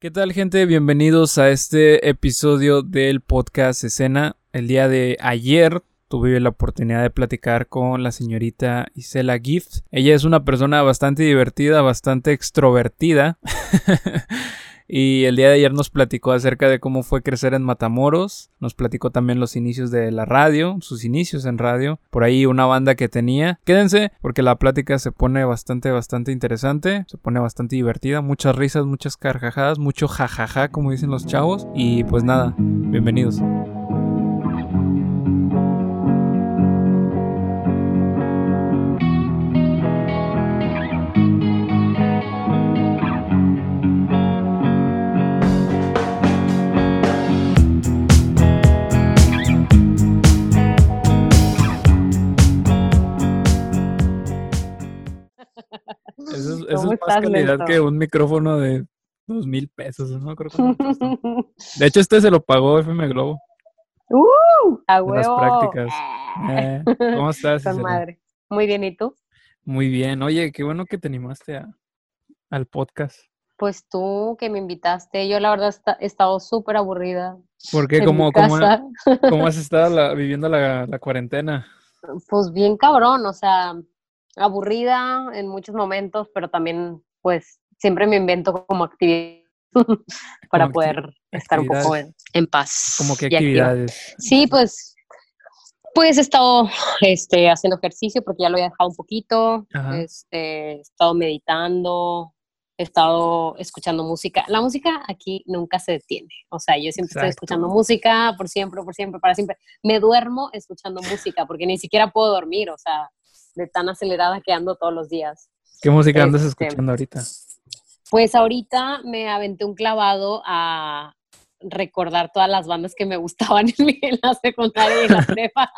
¿Qué tal gente? Bienvenidos a este episodio del podcast Escena. El día de ayer tuve la oportunidad de platicar con la señorita Isela Gift. Ella es una persona bastante divertida, bastante extrovertida. Y el día de ayer nos platicó acerca de cómo fue crecer en Matamoros. Nos platicó también los inicios de la radio, sus inicios en radio. Por ahí una banda que tenía. Quédense porque la plática se pone bastante, bastante interesante. Se pone bastante divertida. Muchas risas, muchas carcajadas, mucho jajaja, como dicen los chavos. Y pues nada, bienvenidos. Eso, es más calidad que un micrófono de dos mil pesos, ¿no? Creo de hecho, este se lo pagó FM Globo. ¡Uh! A huevo. Las prácticas. Eh, ¿Cómo estás? madre. Muy bien, ¿y tú? Muy bien. Oye, qué bueno que te animaste a, al podcast. Pues tú que me invitaste, yo la verdad he estado súper aburrida. ¿Por qué? ¿Cómo, cómo, has estado viviendo la, la cuarentena? Pues bien cabrón, o sea, aburrida en muchos momentos, pero también pues siempre me invento como actividad para poder estar un poco en, paz. ¿Cómo que actividades? Sí, pues pues he estado este, haciendo ejercicio porque ya lo he dejado un poquito, este, he estado meditando, he estado escuchando música. La música aquí nunca se detiene. O sea, yo siempre estoy escuchando música por siempre, por siempre, para siempre. Me duermo escuchando música porque ni siquiera puedo dormir. O sea, de tan acelerada que ando todos los días. ¿Qué música andas este, escuchando ahorita? Pues ahorita me aventé un clavado a recordar todas las bandas que me gustaban en, la secundaria y en la prepa.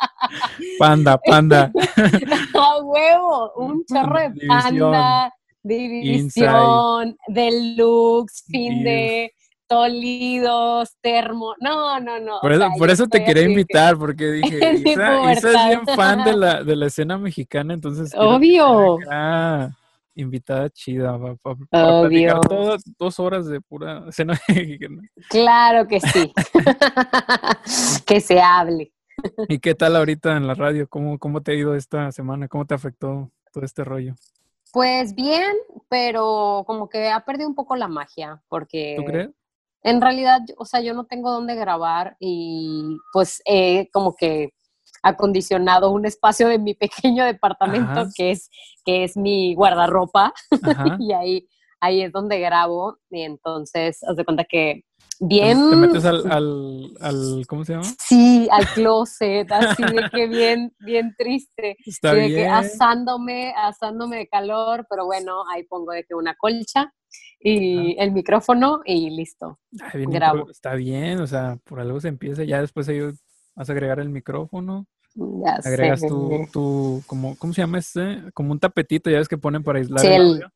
Panda, panda. a huevo, un chorro de panda, división, deluxe, fin de Sólidos, termo. No, no, no. Por eso, te quería invitar, porque dije, Isa, es bien fan de la, de la escena mexicana, entonces. Obvio. invitada chida, para, Obvio. dos horas de pura escena mexicana. Claro que sí. que se hable. ¿Y qué tal ahorita en la radio? ¿Cómo, ¿Cómo te ha ido esta semana? ¿Cómo te afectó todo este rollo? Pues bien, pero como que ha perdido un poco la magia, porque... ¿Tú crees? En realidad, o sea, yo no tengo dónde grabar y pues he como que acondicionado un espacio de mi pequeño departamento que es, que es mi guardarropa y ahí, ahí es donde grabo y entonces, haz de cuenta que bien... ¿Te metes al, al, ¿cómo se llama? Sí, al closet, así de que bien, bien triste. Está de que asándome, asándome de calor, pero bueno, ahí pongo de que una colcha y el micrófono y listo. grabo. Está bien, o sea, por algo se empieza, ya después ellos vas a agregar el micrófono. Ya agregas tu, tu, como, ¿cómo se llama este? Como un tapetito, ya ves que ponen para aislar el audio.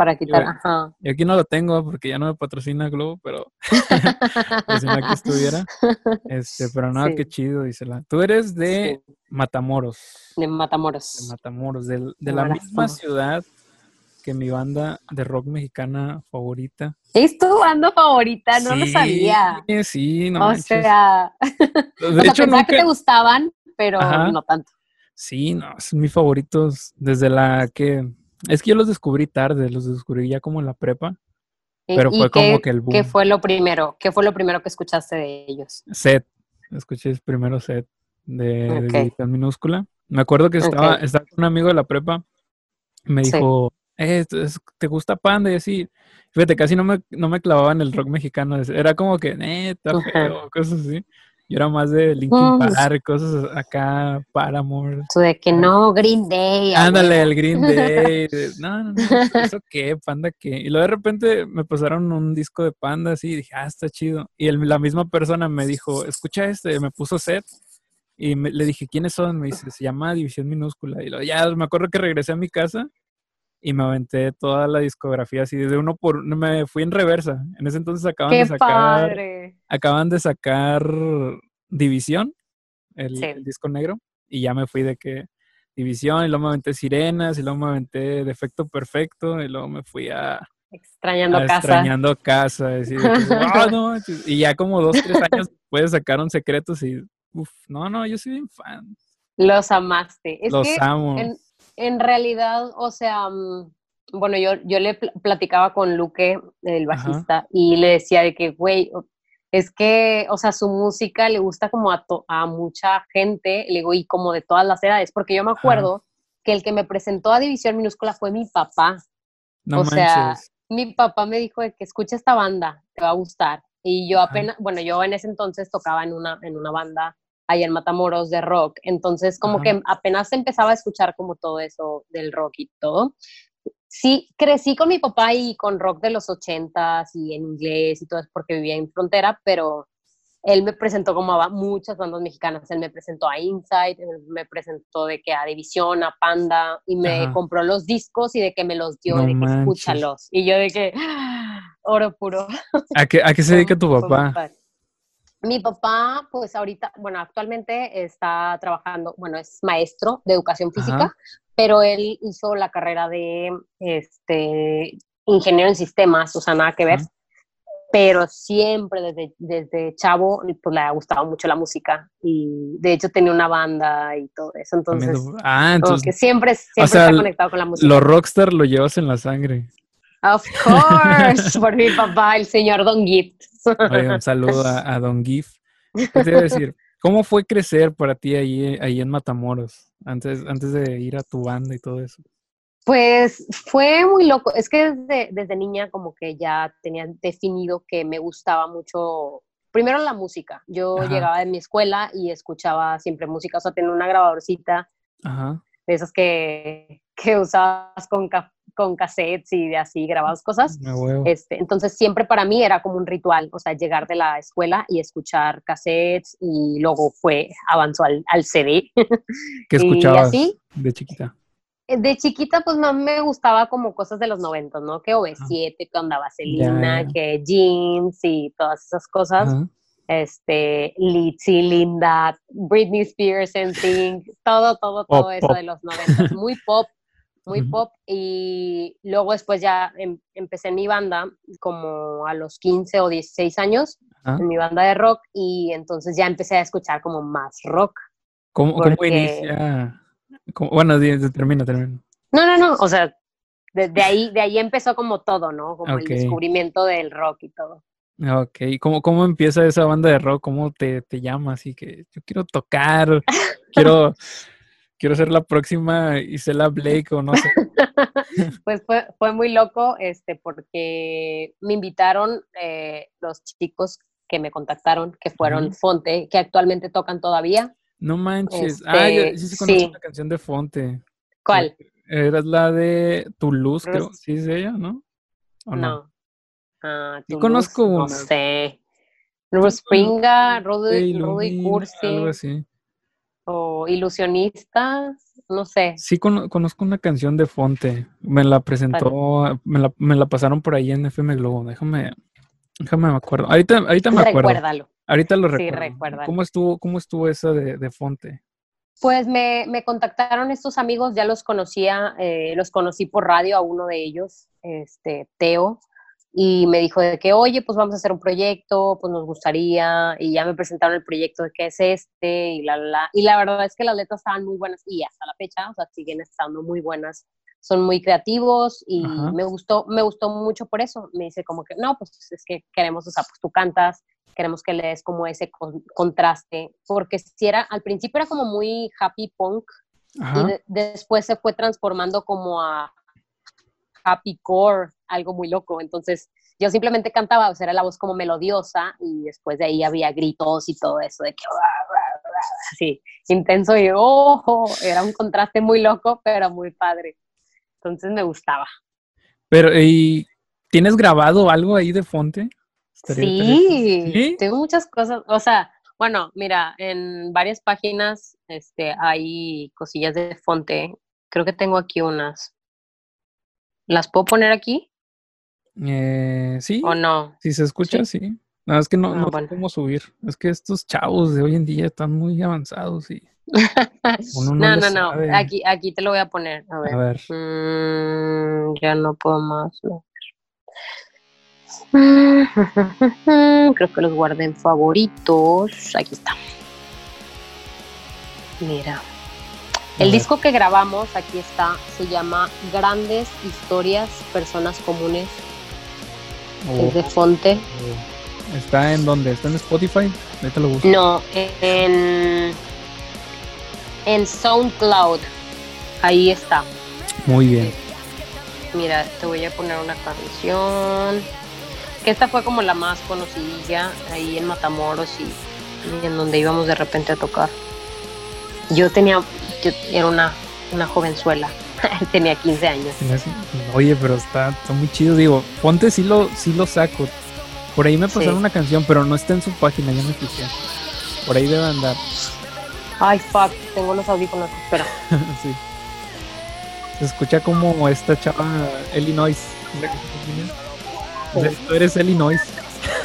Para quitar, ajá. Y aquí no lo tengo porque ya no me patrocina Globo, pero pues si no aquí estuviera. Este, pero nada, qué chido, dísela. Tú eres de Matamoros. De Matamoros. De Matamoros, de, de la misma ciudad que mi banda de rock mexicana favorita. ¿Es tu banda favorita? No lo sabía. Sí, no. O sea, de hecho, que te gustaban, pero no tanto. Sí, no, son mis favoritos desde la que. Es que yo los descubrí tarde, los descubrí ya como en la prepa. Pero fue como que el boom. ¿Qué fue lo primero? ¿Qué fue lo primero que escuchaste de ellos? Set. Escuché el primero set de, de minúscula. Me acuerdo que estaba, estaba con un amigo de la prepa. Me dijo, eh, ¿te gusta Panda? Y así, fíjate, casi no me, no me clavaba en el rock mexicano. Era como que, eh, cosas así. Yo era más de Linkin Park, cosas acá, Paramore. Tú de que no, Green Day. Ándale, el Green Day. no, no, no, ¿eso qué? ¿Panda qué? Y luego de repente me pasaron un disco de Panda así y dije, ah, está chido. Y la misma persona me dijo, escucha este, me puso set. Y le dije, ¿quiénes son? Me dice, se llama División Minúscula. Y lo, ya me acuerdo que regresé a mi casa y me aventé toda la discografía así desde uno por me fui en reversa. En ese entonces acaban de sacar acaban de sacar División, el, disco negro y ya me fui de que División y luego me aventé Sirenas y luego me aventé Defecto Perfecto y luego me fui a Extrañando casa. Extrañando casa. Ah, y ya como dos, tres años después sacaron secretos y, uff, no, no, yo soy bien fan. Los amaste. Los amo. En, realidad, o sea, mm, bueno, yo, yo le platicaba con Luque, el bajista, y le decía de que, güey, es que, o sea, su música le gusta como a, a mucha gente, le digo, y como de todas las edades, porque yo me acuerdo que el que me presentó a División Minúscula fue mi papá. o sea, mi papá me dijo de que escucha esta banda, te va a gustar. Y yo apenas, bueno, yo en ese entonces tocaba en una, en una banda ahí en Matamoros de rock, entonces como que apenas empezaba a escuchar como todo eso del rock y todo. Sí, crecí con mi papá y con rock de los ochentas y en inglés y todo porque vivía en frontera, pero él me presentó como a muchas bandas mexicanas. Él me presentó a Insight, me presentó de que a División, a Panda, y me compró los discos y de que me los dio, de que escúchalos. Y yo de que, ¡ah! oro puro. ¿A qué, a qué se dedica tu papá? Mi papá, pues ahorita, bueno, actualmente está trabajando, bueno, es maestro de educación física, pero él hizo la carrera de este, ingeniero en sistemas, o sea, nada que ver pero siempre desde, desde chavo pues le ha gustado mucho la música y de hecho tenía una banda y todo eso, entonces, ah, entonces que siempre, siempre está conectado con la música. Los rockstar lo llevas en la sangre. Of course, por mi papá, el señor Don Un saludo a, Don Gift. ¿Qué te iba a decir? ¿Cómo fue crecer para ti ahí, ahí en Matamoros, antes, antes de ir a tu banda y todo eso? Pues fue muy loco. Es que desde, desde niña como que ya tenía definido que me gustaba mucho, primero la música. Yo llegaba de mi escuela y escuchaba siempre música, o sea, tenía una grabadorcita de esas que, que usabas con, con cassettes y de así grabadas cosas. Este, entonces siempre para mí era como un ritual, o sea, llegar de la escuela y escuchar cassettes y luego fue, avanzó al, al CD. ¿Qué escuchabas de chiquita? Eh, de chiquita, pues más me gustaba como cosas de los 90, ¿no? Que OV7, que onda Vaselina, que jeans y todas esas cosas. Este, Litzy, Linda, Britney Spears, NSYNC, todo, todo, todo eso de los 90. Muy pop, muy pop. Y luego después ya em, empecé mi banda como a los 15 o 16 años, en mi banda de rock, y entonces ya empecé a escuchar como más rock. ¿Cómo, ¿cómo inicia bueno, termina, termina. No, no, no, o sea, de, ahí, de ahí empezó como todo, ¿no? Como el descubrimiento del rock y todo. Ok, ¿cómo, cómo empieza esa banda de rock? ¿Cómo te, te llamas? Así que yo quiero tocar, quiero, quiero ser la próxima Isela Blake o no sé. pues fue, fue muy loco, este, porque me invitaron eh, los chicos que me contactaron, que fueron Fonte, que actualmente tocan todavía. No manches. ah, yo, sí se conoce una canción de Fonte. ¿Cuál? Era la de Toulouse, creo. Sí es ella, ¿no? ¿O no? Ah, yo conozco una. No sé. Springa, Rudy, Rudy Cursi. Algo así. O Ilusionista, no sé. Sí, conozco una canción de Fonte. Me la presentó, me la, me la, pasaron por ahí en FM Globo. Déjame, déjame me acuerdo. Ahorita, ahorita me acuerdo. Recuérdalo. Ahorita lo recuerdo. ¿Cómo estuvo, cómo estuvo eso de, Fonte? Pues me, contactaron estos amigos, ya los conocía, eh, los conocí por radio a uno de ellos, este, Teo, y me dijo de que, oye, pues vamos a hacer un proyecto, pues nos gustaría, y ya me presentaron el proyecto de qué es este, y la, la, y la verdad es que las letras estaban muy buenas, y hasta la fecha, o sea, siguen estando muy buenas, son muy creativos, y me gustó, me gustó mucho por eso, me dice como que, no, pues es que queremos, o sea, pues tú cantas, queremos que le des como ese contraste, porque si era, al principio era como muy happy punk y después se fue transformando como a happy core, algo muy loco, entonces yo simplemente cantaba, o sea, era la voz como melodiosa y después de ahí había gritos y todo eso de que así, intenso y oh, era un contraste muy loco, pero muy padre. Entonces me gustaba. Pero, ¿y tienes grabado algo ahí de Fonte? Sí, tengo muchas cosas, o sea, bueno, mira, en varias páginas este, hay cosillas de fonte. Creo que tengo aquí unas. ¿Las puedo poner aquí? Eh, sí. ¿O no? Si se escucha, sí. No, es que no, ah, no, podemos subir. Es que estos chavos de hoy en día están muy avanzados y. no, no, no, Aquí, aquí te lo voy a poner. A ver. A ver. Mm, ya no puedo más. Creo que los guardé en favoritos. Aquí está. Mira. El disco que grabamos, aquí está, se llama Grandes Historias, Personas Comunes. Es de oh. Fonte. Oh. ¿Está en dónde? ¿Está en Spotify? lo busco. No, en, en SoundCloud. Ahí está. Muy bien. Mira, te voy a poner una canción. Que esta fue como la más conocida ahí en Matamoros y, en donde íbamos de repente a tocar. Yo tenía, yo era una, una jovenzuela. tenía 15 años. Oye, pero está, muy chido. Digo, ponte sí lo, sí lo saco. Por ahí me pasaron una canción, pero no está en su página, ya me fijé. Por ahí debe andar. Ay, fuck, tengo los audífonos, espera. sí. Se escucha como esta chava Illinois. Tú eres Illinois.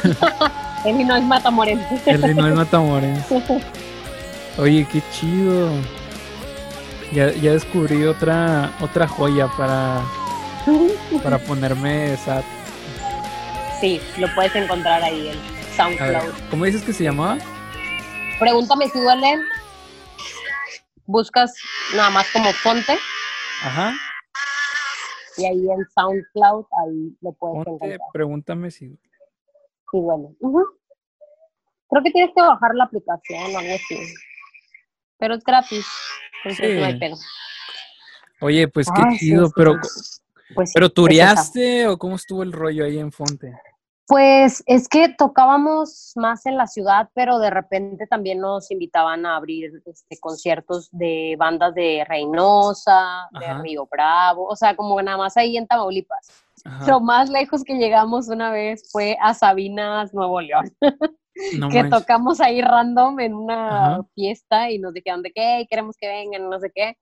Illinois Matamorense. Illinois Matamorense. Oye, qué chido. Ya, ya descubrí otra otra joya para para ponerme sad. Sí, lo puedes encontrar ahí en SoundCloud. ¿Cómo dices que se llamaba? Pregúntame si duele. Buscas nada más como fonte Ajá. Y ahí en SoundCloud, ahí lo puedes encontrar. Pregúntame si. Sí, bueno. Creo que tienes que bajar la aplicación o algo así. Pero es gratis. Entonces no hay pedo. Oye, pues qué chido, pero. Pues, ¿Pero turiaste o cómo estuvo el rollo ahí en Fonte? Pues es que tocábamos más en la ciudad, pero de repente también nos invitaban a abrir este, conciertos de bandas de Reynosa, de Río Bravo, o sea, como nada más ahí en Tamaulipas. Lo más lejos que llegamos una vez fue a Sabinas, Nuevo León. que tocamos ahí random en una fiesta y nos dijeron de qué, queremos que vengan, no sé qué.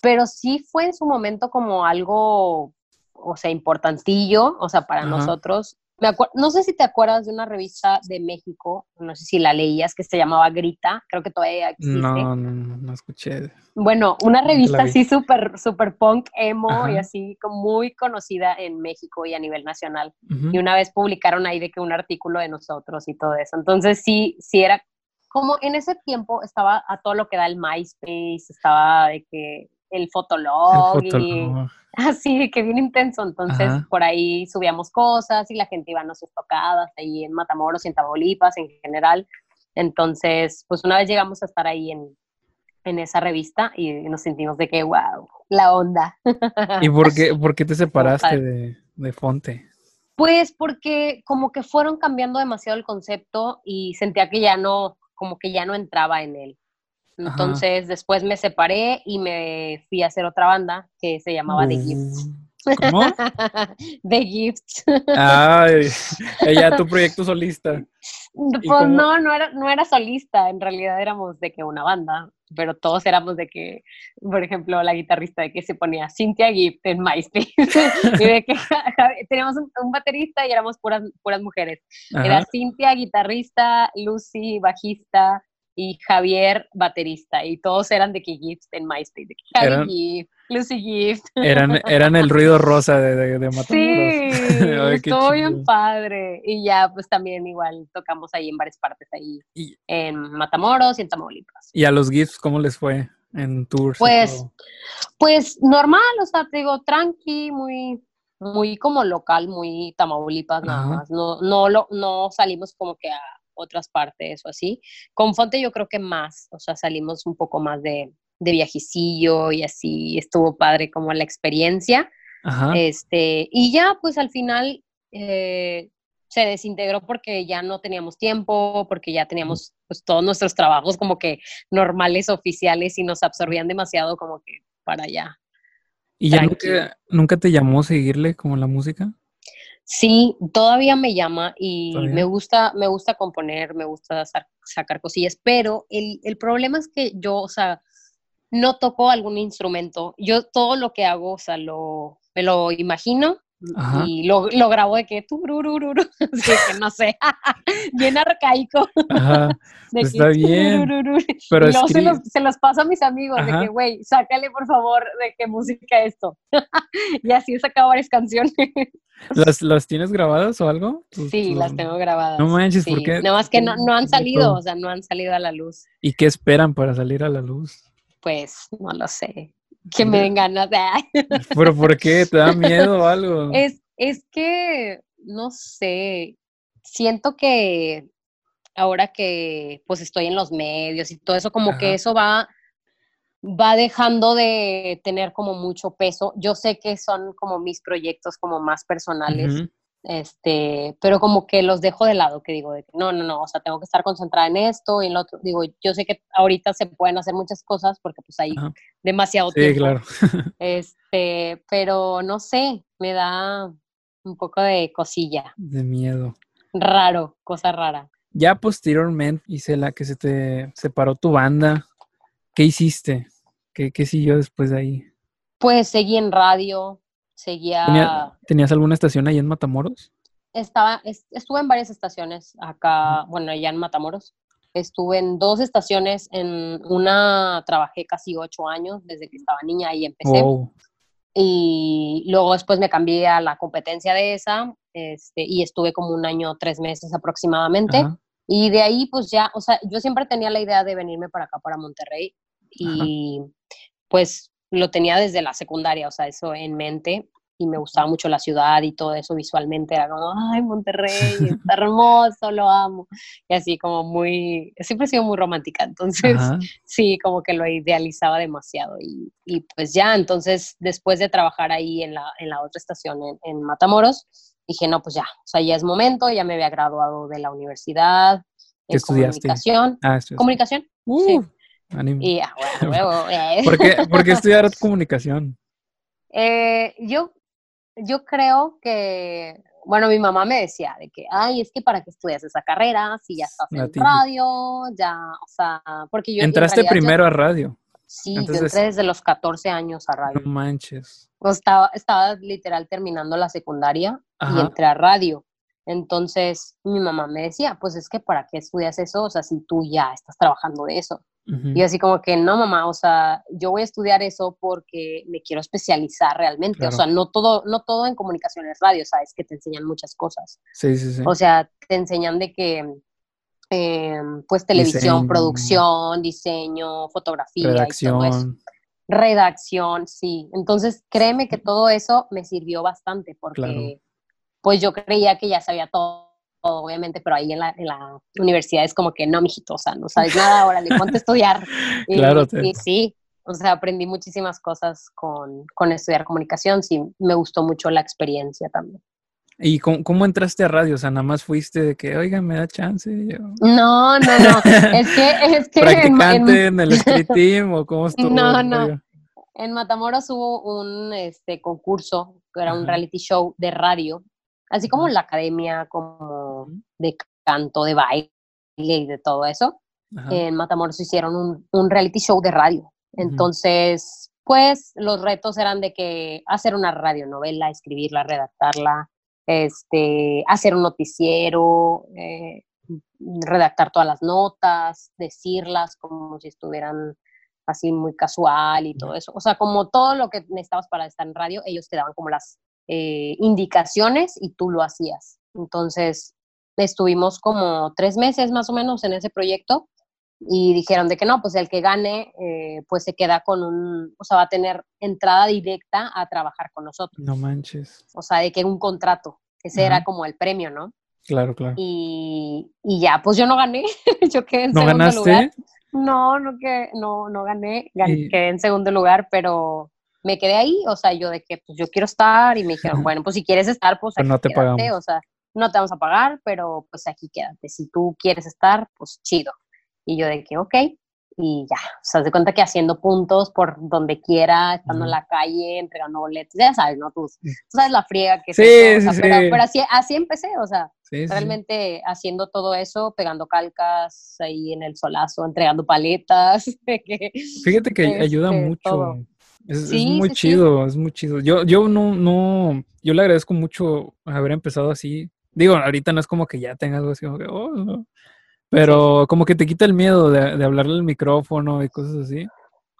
Pero sí fue en su momento como algo, o sea, importantillo, o sea, para nosotros no sé si te acuerdas de una revista de México, no sé si la leías, que se llamaba Grita, creo que todavía existe. No, no, no, escuché. Bueno, una revista así súper super punk, emo y así como muy conocida en México y a nivel nacional. Y una vez publicaron ahí de que un artículo de nosotros y todo eso. Entonces sí, sí era como en ese tiempo estaba a todo lo que da el MySpace, estaba de que el Fotolog, el Fotolog. y así que bien intenso. Entonces, por ahí subíamos cosas y la gente iba a nuestras tocadas ahí en Matamoros y en Tamaulipas en general. Entonces, pues una vez llegamos a estar ahí en, en esa revista y nos sentimos de que, wow, la onda. ¿Y por qué, por qué te separaste de, de Fonte? Pues porque como que fueron cambiando demasiado el concepto y sentía que ya no, como que ya no entraba en él. Entonces después me separé y me fui a hacer otra banda que se llamaba The Gifts. ¿Cómo? The Gifts. Ay, ella tu proyecto solista. Pues no, no era, no era solista, en realidad éramos de que una banda, pero todos éramos de que, por ejemplo, la guitarrista de que se ponía Cynthia Gift en MySpace, y de que teníamos un, baterista y éramos puras, puras mujeres. Era Cynthia, guitarrista, Lucy, bajista, y Javier baterista y todos eran de que Gift en MySpace, de Javi Gift, Lucy Gift. Eran, eran el ruido rosa de, de, de Matamoros. Sí, estuvo bien padre. Y ya pues también igual tocamos ahí en varias partes ahí, en Matamoros y en Tamaulipas. ¿Y a los Gifts cómo les fue en tours? Pues, pues normal, o sea, te digo, tranqui, muy muy como local, muy Tamaulipas nada más. No, no, lo, no salimos como que a otras partes o así. Con Fonte yo creo que más, o sea, salimos un poco más de, de viajecillo y así estuvo padre como la experiencia. Este, y ya pues al final eh, se desintegró porque ya no teníamos tiempo, porque ya teníamos pues todos nuestros trabajos como que normales, oficiales y nos absorbían demasiado como que para allá. ¿Y ya nunca, nunca, te llamó seguirle como la música? Sí, todavía me llama y me gusta, me gusta componer, me gusta sacar cosillas, pero el, el, problema es que yo, o sea, no toco algún instrumento. Yo todo lo que hago, o sea, lo, me lo imagino y lo, lo grabo de que así que no sé, bien arcaico. Ajá, está bien. Pero y luego se los, se los, paso a mis amigos de que, güey, sácale por favor de qué música esto. y así he sacado varias canciones. ¿Las, ¿Las tienes grabadas o algo? Sí, las tengo grabadas. No manches, ¿por qué? Nada más que no, no han salido, o sea, no han salido a la luz. ¿Y qué esperan para salir a la luz? Pues no lo sé que me den ganas. ¿Pero por qué? ¿Te da miedo o algo? Es, es que, no sé, siento que ahora que pues estoy en los medios y todo eso, como que eso va, va dejando de tener como mucho peso. Yo sé que son como mis proyectos como más personales, este, pero como que los dejo de lado, que digo, de que no, no, no, o sea, tengo que estar concentrada en esto y en lo otro. Digo, yo sé que ahorita se pueden hacer muchas cosas porque pues hay demasiado sí, tiempo. claro. este, pero no sé, me da un poco de cosilla. De miedo. Raro, cosa rara. Ya posteriormente hice la que se te separó tu banda. ¿Qué hiciste? ¿Qué, qué siguió después de ahí? Pues seguí en radio, seguía... ¿Tenías alguna estación ahí en Matamoros? Estaba, estuve en varias estaciones acá, bueno, allá en Matamoros. Estuve en dos estaciones, en una trabajé casi ocho años desde que estaba niña y empecé. Y luego después me cambié a la competencia de esa este, y estuve como un año, tres meses aproximadamente. Y de ahí pues ya, o sea, yo siempre tenía la idea de venirme para acá, para Monterrey. Y pues lo tenía desde la secundaria, o sea, eso en mente y me gustaba mucho la ciudad y todo eso visualmente, era como, ay, Monterrey, está hermoso, lo amo, y así como muy, siempre he sido muy romántica, entonces sí, como que lo idealizaba demasiado y, y, pues ya, entonces después de trabajar ahí en la, en la otra estación en, Matamoros, dije, no, pues ya, o sea, ya es momento, ya me había graduado de la universidad, en comunicación. Ah, comunicación. sí. Uh. Y, eh. ¿Por, qué, ¿Por, qué, estudiar comunicación? Eh, yo, yo creo que, bueno, mi mamá me decía de que, ay, es que para qué estudias esa carrera, si ya estás en radio, ya, o sea, porque yo... Entraste primero a radio. Sí, yo entré desde los 14 años a radio. No manches. O estaba, estaba literal terminando la secundaria y entré a radio. Entonces mi mamá me decía, pues es que para qué estudias eso, o sea, si tú ya estás trabajando de eso. Y así como que no, mamá, o sea, yo voy a estudiar eso porque me quiero especializar realmente. O sea, no todo, no todo en comunicaciones radio, sabes que te enseñan muchas cosas. Sí, sí, sí. O sea, te enseñan de que, em, pues, televisión, producción, diseño, fotografía. Redacción. Redacción, sí. Entonces, créeme que todo eso me sirvió bastante porque, pues, yo creía que ya sabía todo obviamente, pero ahí en la, en la, universidad es como que no, mijito, o sea, no sabes nada, ahora le ponte a estudiar. Y, claro. Y sí, o sea, aprendí muchísimas cosas con, con, estudiar comunicación, sí, me gustó mucho la experiencia también. ¿Y cómo, entraste a radio? O sea, nada más fuiste de que, oiga, me da chance. No, no, no. Es que, es que. ¿Practicante en, el street team o cómo estuvo? No, no. En Matamoros hubo un este, concurso, que era un reality show de radio así como la academia como de canto, de baile y de todo eso. En Matamoros hicieron un, reality show de radio. Entonces, pues los retos eran de que hacer una radionovela, escribirla, redactarla, este, hacer un noticiero, eh, redactar todas las notas, decirlas como si estuvieran así muy casual y todo eso. O sea, como todo lo que necesitabas para estar en radio, ellos te daban como las eh, indicaciones y tú lo hacías. Entonces, estuvimos como tres meses más o menos en ese proyecto y dijeron de que no, pues el que gane, eh, pues se queda con un, o sea, va a tener entrada directa a trabajar con nosotros. No manches. O sea, de que un contrato, ese era como el premio, ¿no? Claro, claro. Y, y ya, pues yo no gané, yo quedé en ¿No segundo ganaste? lugar. No, no, que, no, no gané, gané quedé en segundo lugar, pero me quedé ahí, o sea, yo de que pues yo quiero estar y me dijeron, bueno, pues si quieres estar, pues aquí no te quédate, o sea, no te vamos a pagar, pero pues aquí quédate, si tú quieres estar, pues chido. Y yo de que, ok, y ya, o sea, de cuenta que haciendo puntos por donde quiera, estando en la calle, entregando boletos, ya sabes, ¿no? Tú, sabes la friega que sí, es sí, pero, pero, así, así empecé, o sea, realmente haciendo todo eso, pegando calcas ahí en el solazo, entregando paletas. Fíjate que ayuda este, mucho Es, muy chido, es muy chido. Yo, yo no, no, yo le agradezco mucho haber empezado así. Digo, ahorita no es como que ya tenga algo así como que, oh, no. Pero como que te quita el miedo de, de hablarle al micrófono y cosas así.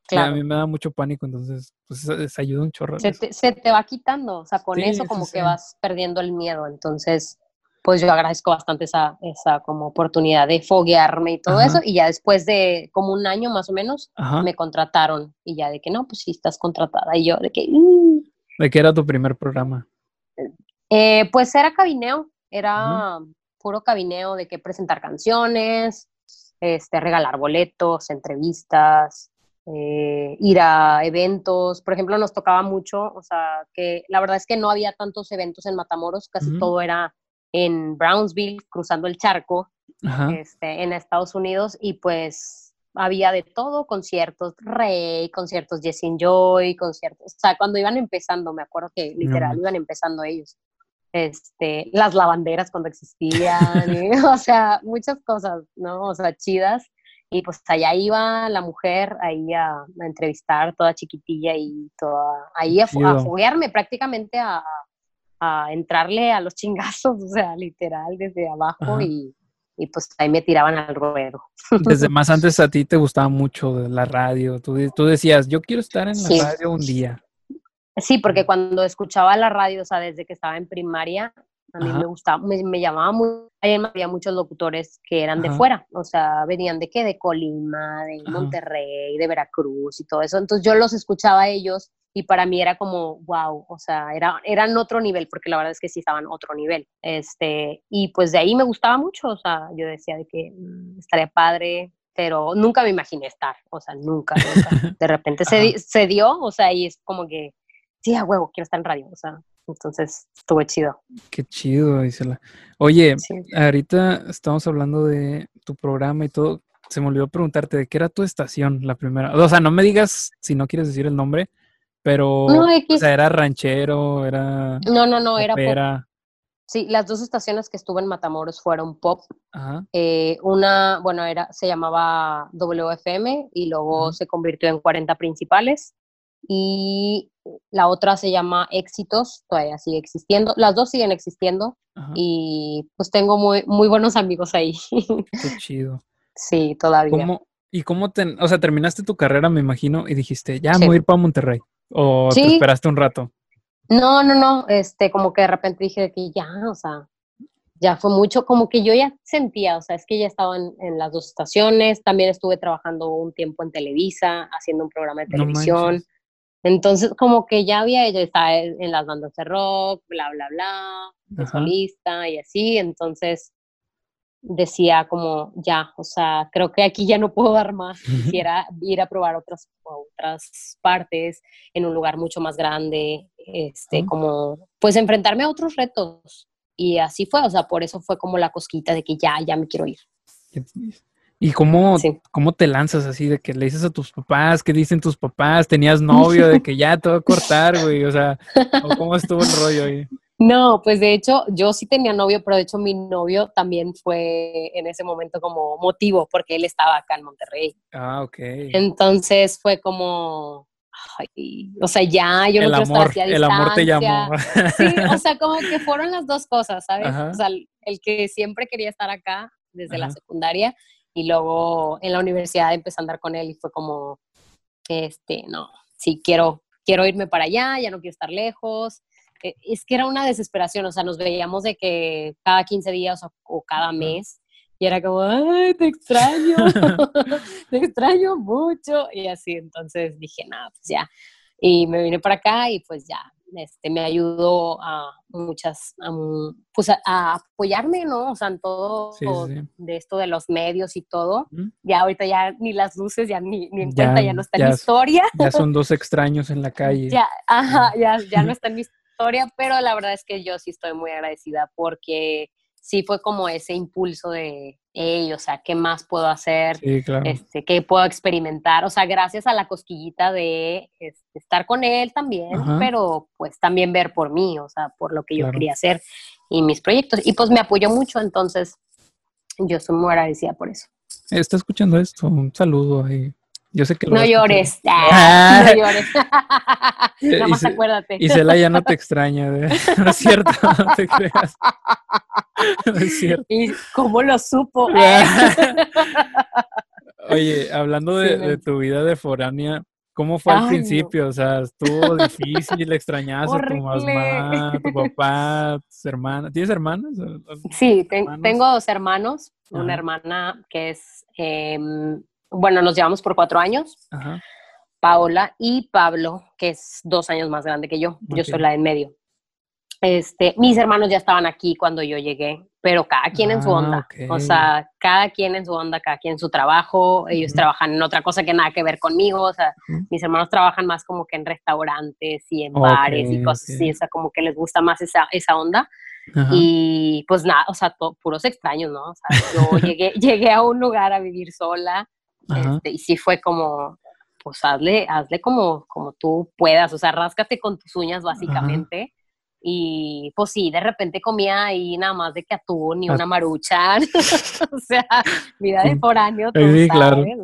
Claro. a mí me da mucho pánico, entonces, pues se ayuda un chorro. Se te, se te, va quitando, o sea, con eso como que vas perdiendo el miedo. Entonces, pues yo agradezco bastante esa, esa como oportunidad de foguearme y todo eso. Y ya después de como un año más o menos, me contrataron. Y ya de que no, pues sí, estás contratada. Y yo de que... Mm". ¿De qué era tu primer programa? Eh, pues era cabineo, era puro cabineo de que presentar canciones, este, regalar boletos, entrevistas, eh, ir a eventos. Por ejemplo, nos tocaba mucho, o sea, que la verdad es que no había tantos eventos en Matamoros, casi todo era en Brownsville, cruzando el charco, este, en Estados Unidos, y pues había de todo, conciertos Rey, conciertos Jesse Joy, conciertos, o sea, cuando iban empezando, me acuerdo que literal iban empezando ellos, este, las lavanderas cuando existían, o sea, muchas cosas, ¿no? O sea, chidas, y pues allá iba la mujer ahí a, entrevistar toda chiquitilla y toda, ahí a, a foguearme prácticamente a, a entrarle a los chingazos, o sea, literal, desde abajo y, y, pues ahí me tiraban al ruedo. Desde más antes a ti te gustaba mucho la radio, tú, tú decías, yo quiero estar en la radio un día. Sí, porque cuando escuchaba la radio, o sea, desde que estaba en primaria, a mí me gustaba, me, me llamaba mucho, había muchos locutores que eran de fuera, o sea, venían de qué, de Colima, de Monterrey, de Veracruz y todo eso, entonces yo los escuchaba a ellos y para mí era como, wow, o sea, era, eran otro nivel, porque la verdad es que sí estaban otro nivel. Este, y pues de ahí me gustaba mucho, o sea, yo decía de que mm, estaría padre, pero nunca me imaginé estar, o sea, nunca, nunca. De repente se, se, dio, o sea, y es como que, sí, a huevo, quiero estar en radio, o sea, entonces estuvo chido. Qué chido, Isela. Oye, ahorita estamos hablando de tu programa y todo. Se me olvidó preguntarte de qué era tu estación, la primera. O sea, no me digas si no quieres decir el nombre, pero, o sea, era ranchero, era... No, no, no, era pop. Sí, las dos estaciones que estuve en Matamoros fueron pop. Eh, una, bueno, era, se llamaba WFM y luego se convirtió en 40 principales. Y la otra se llama Éxitos, todavía sigue existiendo. Las dos siguen existiendo y pues tengo muy, muy buenos amigos ahí. Qué chido. Sí, todavía. ¿Cómo, ¿Y cómo te, o sea, terminaste tu carrera, me imagino, y dijiste, ya me voy a ir para Monterrey? ¿O te esperaste un rato? No, no, no, este, como que de repente dije que ya, o sea, ya fue mucho, como que yo ya sentía, o sea, es que ya estaba en, las dos estaciones, también estuve trabajando un tiempo en Televisa, haciendo un programa de televisión, entonces como que ya había, ella estaba en las bandas de rock, bla, bla, bla, de solista y así, entonces decía como, ya, o sea, creo que aquí ya no puedo dar más, quisiera ir a probar otras, otras partes en un lugar mucho más grande, este, como, pues enfrentarme a otros retos. Y así fue, o sea, por eso fue como la cosquita de que ya, ya me quiero ir. ¿Y cómo, cómo te lanzas así de que le dices a tus papás, qué dicen tus papás, tenías novio, de que ya te voy a cortar, güey? O sea, ¿cómo estuvo el rollo ahí? No, pues de hecho yo sí tenía novio, pero de hecho mi novio también fue en ese momento como motivo, porque él estaba acá en Monterrey. Ah, ok. Entonces fue como, o sea, ya yo el no amor, quiero estar El amor te llamó. Sí, o sea, como que fueron las dos cosas, ¿sabes? O sea, el que siempre quería estar acá desde la secundaria y luego en la universidad empecé a andar con él y fue como, este, no, sí, quiero, quiero irme para allá, ya no quiero estar lejos es que era una desesperación, o sea, nos veíamos de que cada 15 días o, cada mes y era como, ay, te extraño, te extraño mucho y así, entonces dije, nada, pues ya, y me vine para acá y pues ya, este, me ayudó a muchas, pues a, apoyarme, ¿no? O sea, en todo de esto de los medios y todo. Ya ahorita ya ni las luces, ya ni, ni en cuenta, ya no está en mi historia. Ya son dos extraños en la calle. ya, ajá, ya, ya no está en mi pero la verdad es que yo sí estoy muy agradecida porque sí fue como ese impulso de, ellos, o sea, ¿qué más puedo hacer? este, ¿Qué puedo experimentar? O sea, gracias a la cosquillita de este, estar con él también, pero pues también ver por mí, o sea, por lo que yo quería hacer y mis proyectos. Y pues me apoyó mucho, entonces yo estoy muy agradecida por eso. Está escuchando esto, un saludo ahí. Yo sé que No llores. Ah, no llores. Nada más acuérdate. Y Cela ya no te extraña, ¿eh? No es cierto, no te creas. No es cierto. ¿Y cómo lo supo? Oye, hablando de, tu vida de foránea, ¿cómo fue al principio? O sea, estuvo difícil, extrañaste a tu mamá, tu papá, tus hermanas. ¿Tienes hermanas? Sí, tengo dos hermanos. Una hermana que es, em, bueno, nos llevamos por cuatro años. Paola y Pablo, que es dos años más grande que yo. Yo soy la de en medio. Este, mis hermanos ya estaban aquí cuando yo llegué, pero cada quien en su ah, onda. O sea, cada quien en su onda, cada quien en su trabajo. Ellos trabajan en otra cosa que nada que ver conmigo. O sea, mis hermanos trabajan más como que en restaurantes y en bares y cosas así. O sea, como que les gusta más esa, esa onda. Y pues nada, o sea, puros extraños, ¿no? O sea, yo llegué, llegué a un lugar a vivir sola este, y sí fue como, pues hazle, hazle como, como tú puedas. O sea, ráscate con tus uñas básicamente. Y pues sí, de repente comía ahí nada más de que atún ni una marucha. o sea, vida de foráneo. Tú sí, claro.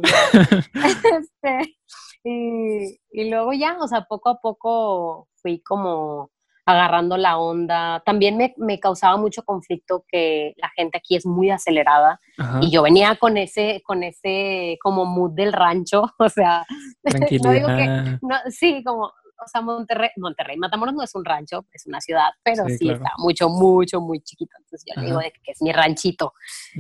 Este, y, y, luego ya, o sea, poco a poco fui como agarrando la onda. También me, me causaba mucho conflicto que la gente aquí es muy acelerada y yo venía con ese, con ese como mood del rancho, o sea, no digo que, no, sí, como o sea, Monterrey, Monterrey, Matamoros no es un rancho, es una ciudad, pero sí, está mucho, mucho, muy chiquito. Entonces yo digo de que es mi ranchito.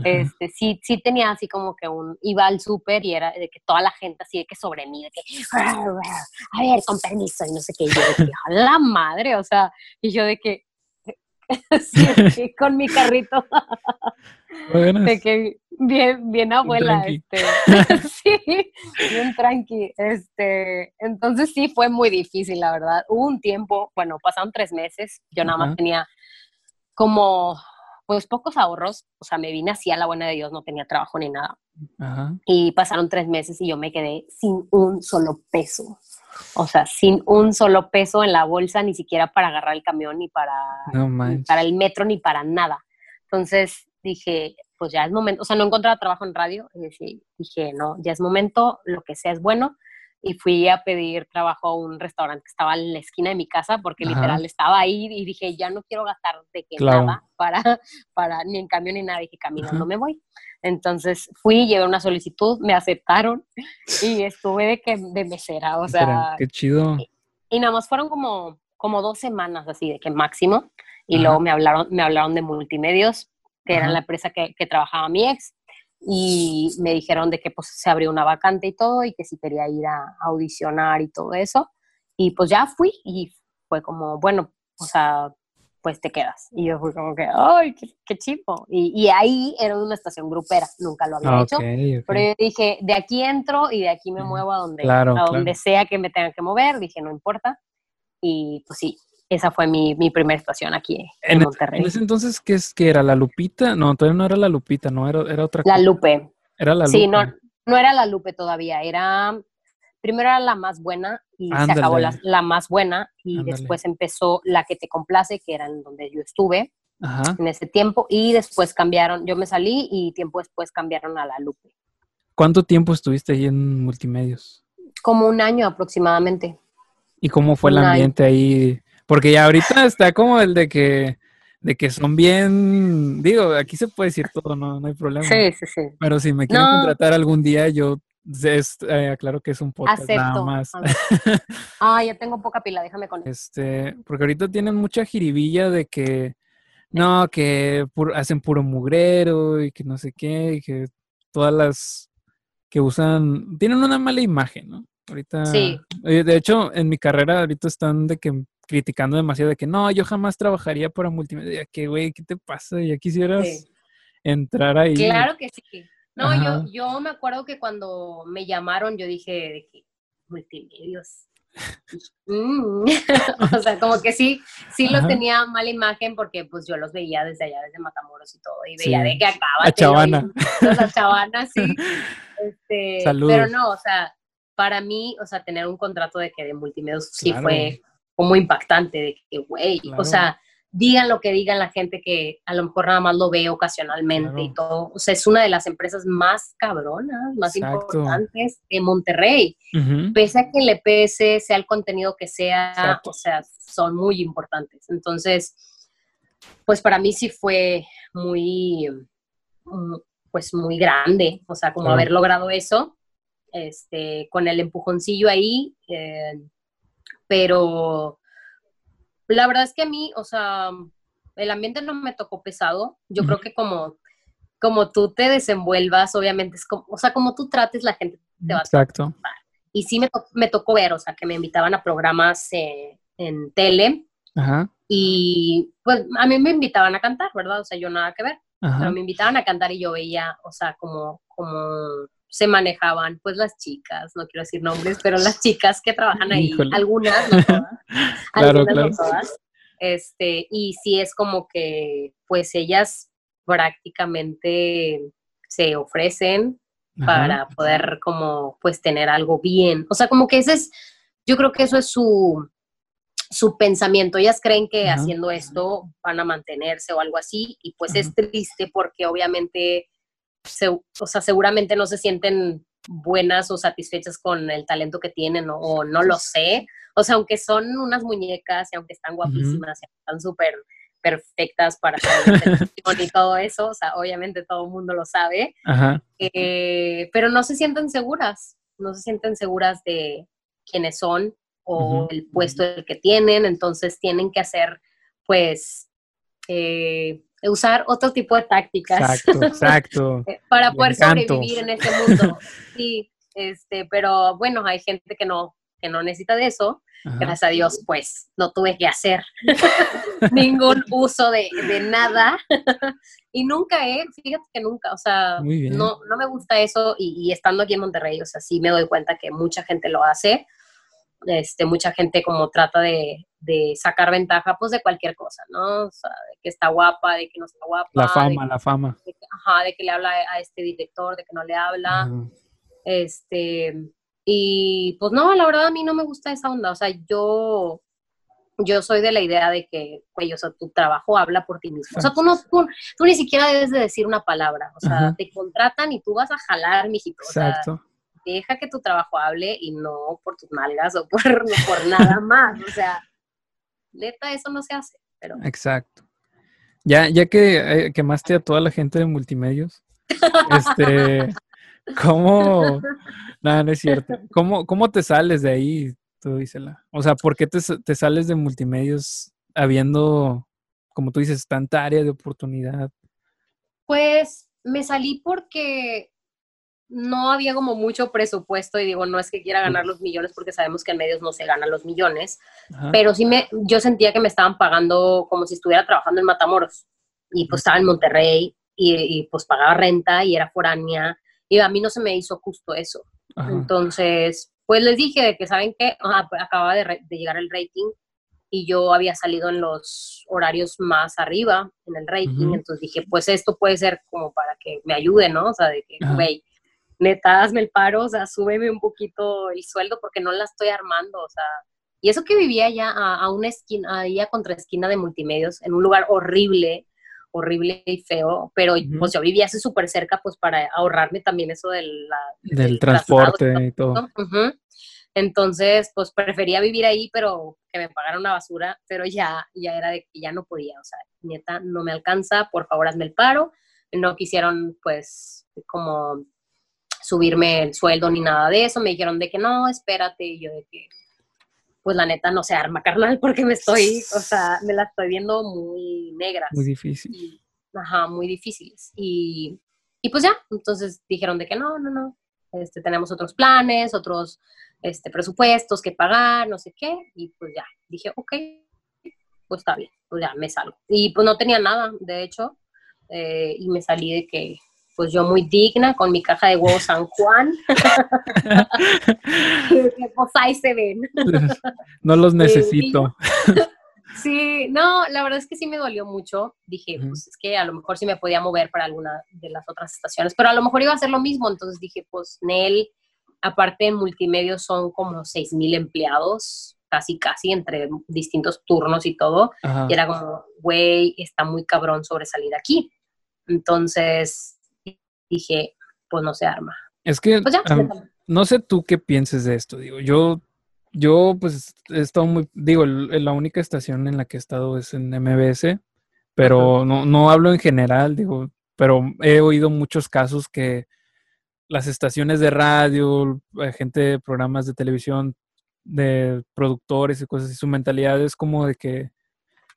Este, sí, sí tenía así como que un, iba al súper y era de que toda la gente así de que sobre mí, de que, a ver, con permiso y no sé qué. Y yo de que, a la madre, o sea, y yo de que, sí, con mi carrito. De que bien, bien abuela, este. sí, bien tranqui. Este, entonces sí fue muy difícil, la verdad. Hubo un tiempo, bueno, pasaron tres meses, yo nada más tenía como pues pocos ahorros, o sea, me vine así a la buena de Dios, no tenía trabajo ni nada. Y pasaron tres meses y yo me quedé sin un solo peso. O sea, sin un solo peso en la bolsa, ni siquiera para agarrar el camión, ni para, para el metro, ni para nada. Entonces dije, pues ya es momento, o sea, no encontraba trabajo en radio, y dije, no, ya es momento, lo que sea es bueno. Y fui a pedir trabajo a un restaurante que estaba en la esquina de mi casa, porque literal estaba ahí y dije, ya no quiero gastar de que nada para, para, ni en camión ni nada, dije, caminando me voy. Entonces fui, llevé una solicitud, me aceptaron y estuve de que de mesera, o sea. Qué chido. Y, nada más fueron como, como dos semanas así, de que máximo. Y luego me hablaron, me hablaron de multimedios que era la empresa que, que, trabajaba mi ex, y me dijeron de que pues se abrió una vacante y todo, y que si quería ir a, audicionar y todo eso. Y pues ya fui y fue como, bueno, o sea, pues te quedas. Y yo fui como que, ¡ay, qué, qué! Y, y, ahí era una estación grupera, nunca lo había hecho. Pero yo dije, de aquí entro y de aquí me muevo a donde, a donde sea que me tenga que mover. Dije, no importa. Y pues sí, esa fue mi, mi primera estación aquí en, Monterrey. En ese entonces, ¿qué, es, que era? ¿La Lupita? No, todavía no era la Lupita, no, era, era otra cosa. La Lupe. Era la Lupe. Sí, no, no era la Lupe todavía, era... Primero era la más buena y se acabó la, la, más buena y después empezó la que te complace, que era en donde yo estuve en ese tiempo y después cambiaron, yo me salí y tiempo después cambiaron a la Lupe. ¿Cuánto tiempo estuviste ahí en multimedios? Como un año aproximadamente. ¿Y cómo fue el ambiente ahí? Porque ya ahorita está como el de que, de que son bien, digo, aquí se puede decir todo, no, no hay problema. Sí, sí, sí. Pero si me quieren contratar algún día, yo es, eh, aclaro que es un podcast nada más. ah, ya tengo poca pila, déjame con Este, porque ahorita tienen mucha jiribilla de que, no, que hacen puro mugrero y que no sé qué, y que todas las que usan, tienen una mala imagen, ¿no? Ahorita, sí. de hecho, en mi carrera ahorita están de que criticando demasiado de que no, yo jamás trabajaría para multimedia. Que, güey, ¿qué te pasa? ¿Ya quisieras entrar ahí? Claro que sí. No, yo, yo me acuerdo que cuando me llamaron, yo dije de que multimedios. Mm. o sea, como que sí, sí los tenía mala imagen porque pues yo los veía desde allá, desde Matamoros y todo, y veía de que acaba. A Chavana. A Chavana, sí. Este, pero no, o sea, para mí, o sea, tener un contrato de que de multimedios sí fue como impactante de que, güey, o sea, digan lo que digan la gente que a lo mejor nada más lo ve ocasionalmente y todo. O sea, es una de las empresas más cabronas, más importantes de Monterrey. Pese a que el EPS sea el contenido que sea, o sea, son muy importantes. Entonces, pues para mí sí fue muy, mm, pues muy grande, o sea, como haber logrado eso, este, con el empujoncillo ahí, eh, pero la verdad es que a mí, o sea, el ambiente no me tocó pesado. Yo creo que como, como tú te desenvuelvas, obviamente es como, o sea, como tú trates, la gente te va Exacto. a Y sí me, me, tocó ver, o sea, que me invitaban a programas eh, en tele. Ajá. Y pues a mí me invitaban a cantar, ¿verdad? O sea, yo nada que ver. Pero me invitaban a cantar y yo veía, o sea, como, como se manejaban pues las chicas, no quiero decir nombres, pero las chicas que trabajan ahí, algunas, no todas, claro, algunas no todas, este, y sí es como que pues ellas prácticamente se ofrecen para poder como pues tener algo bien, o sea, como que ese es, yo creo que eso es su, su pensamiento, ellas creen que haciendo esto van a mantenerse o algo así, y pues es triste porque obviamente o sea, seguramente no se sienten buenas o satisfechas con el talento que tienen o, no lo sé. O sea, aunque son unas muñecas y aunque están guapísimas, y están súper perfectas para y todo eso, o sea, obviamente todo el mundo lo sabe, eh, pero no se sienten seguras, no se sienten seguras de quiénes son o el puesto que tienen, entonces tienen que hacer, pues, eh, usar otro tipo de tácticas. Exacto, exacto. para poder sobrevivir en este mundo. Sí, este, pero bueno, hay gente que no, que no necesita de eso. Gracias a Dios, pues no tuve que hacer ningún uso de, de nada. y nunca, eh, fíjate que nunca, o sea, no, no me gusta eso y, y, estando aquí en Monterrey, o sea, sí me doy cuenta que mucha gente lo hace. Este, mucha gente como trata de, de sacar ventaja pues de cualquier cosa, ¿no? O sea, de que está guapa, de que no está guapa. La fama, la fama. De que, ajá, de que le habla a este director, de que no le habla. Este, y pues no, la verdad a mí no me gusta esa onda, o sea, yo yo soy de la idea de que, güey, o sea, tu trabajo habla por ti mismo. O sea, tú, no, tú, ni siquiera debes de decir una palabra. O sea, te contratan y tú vas a jalar, mijito. Exacto. Deja que tu trabajo hable y no por tus nalgas o por, por nada más. O sea, neta, eso no se hace. Pero... Exacto. Ya, ya que eh, quemaste a toda la gente de multimedios, este, ¿cómo? Nada, no es cierto. ¿Cómo, ¿Cómo te sales de ahí, tú dísela? O sea, ¿por qué te, te sales de multimedios habiendo, como tú dices, tanta área de oportunidad? Pues me salí porque no había como mucho presupuesto y digo, no es que quiera ganar los millones porque sabemos que en medios no se ganan los millones, pero sí me, yo sentía que me estaban pagando como si estuviera trabajando en Matamoros y pues estaba en Monterrey y, pues pagaba renta y era foránea y a mí no se me hizo justo eso. Entonces, pues les dije que, ¿saben qué? acababa de, llegar el rating y yo había salido en los horarios más arriba en el rating, entonces dije, pues esto puede ser como para que me ayude, ¿no? O sea, de que, güey, neta, hazme el paro, o sea, súbeme un poquito el sueldo porque no la estoy armando, o sea, y eso que vivía ya a, una esquina, ahí a contra esquina de multimedios, en un lugar horrible, horrible y feo, pero pues yo vivía así súper cerca, pues para ahorrarme también eso del, del, transporte y todo. Entonces, pues prefería vivir ahí, pero que me pagara una basura, pero ya, ya era de que ya no podía, o sea, neta, no me alcanza, por favor hazme el paro. No quisieron, pues, como subirme el sueldo ni nada de eso. Me dijeron de que no, espérate. Y yo de que, pues la neta no se arma, carnal, porque me estoy, o sea, me la estoy viendo muy negras. Muy difícil. ajá, muy difíciles. Y, y pues ya, entonces dijeron de que no, no, no, este, tenemos otros planes, otros este, presupuestos que pagar, no sé qué. Y pues ya, dije, ok, pues está bien, pues ya me salgo. Y pues no tenía nada, de hecho, eh, y me salí de que pues yo muy digna con mi caja de huevos San Juan. pues ahí se ven. no los necesito. sí, no, la verdad es que sí me dolió mucho. Dije, pues es que a lo mejor sí me podía mover para alguna de las otras estaciones, pero a lo mejor iba a hacer lo mismo. Entonces dije, pues Nel, aparte en multimedia son como seis mil empleados. casi, casi entre distintos turnos y todo. Y era como, güey, está muy cabrón sobresalir aquí. Entonces dije, pues no se arma. Es que pues no sé tú qué pienses de esto. Digo, yo, yo pues he estado muy, digo, la única estación en la que he estado es en MBS, pero no, no hablo en general, digo, pero he oído muchos casos que las estaciones de radio, eh, gente de programas de televisión, de productores y cosas, y su mentalidad es como de que,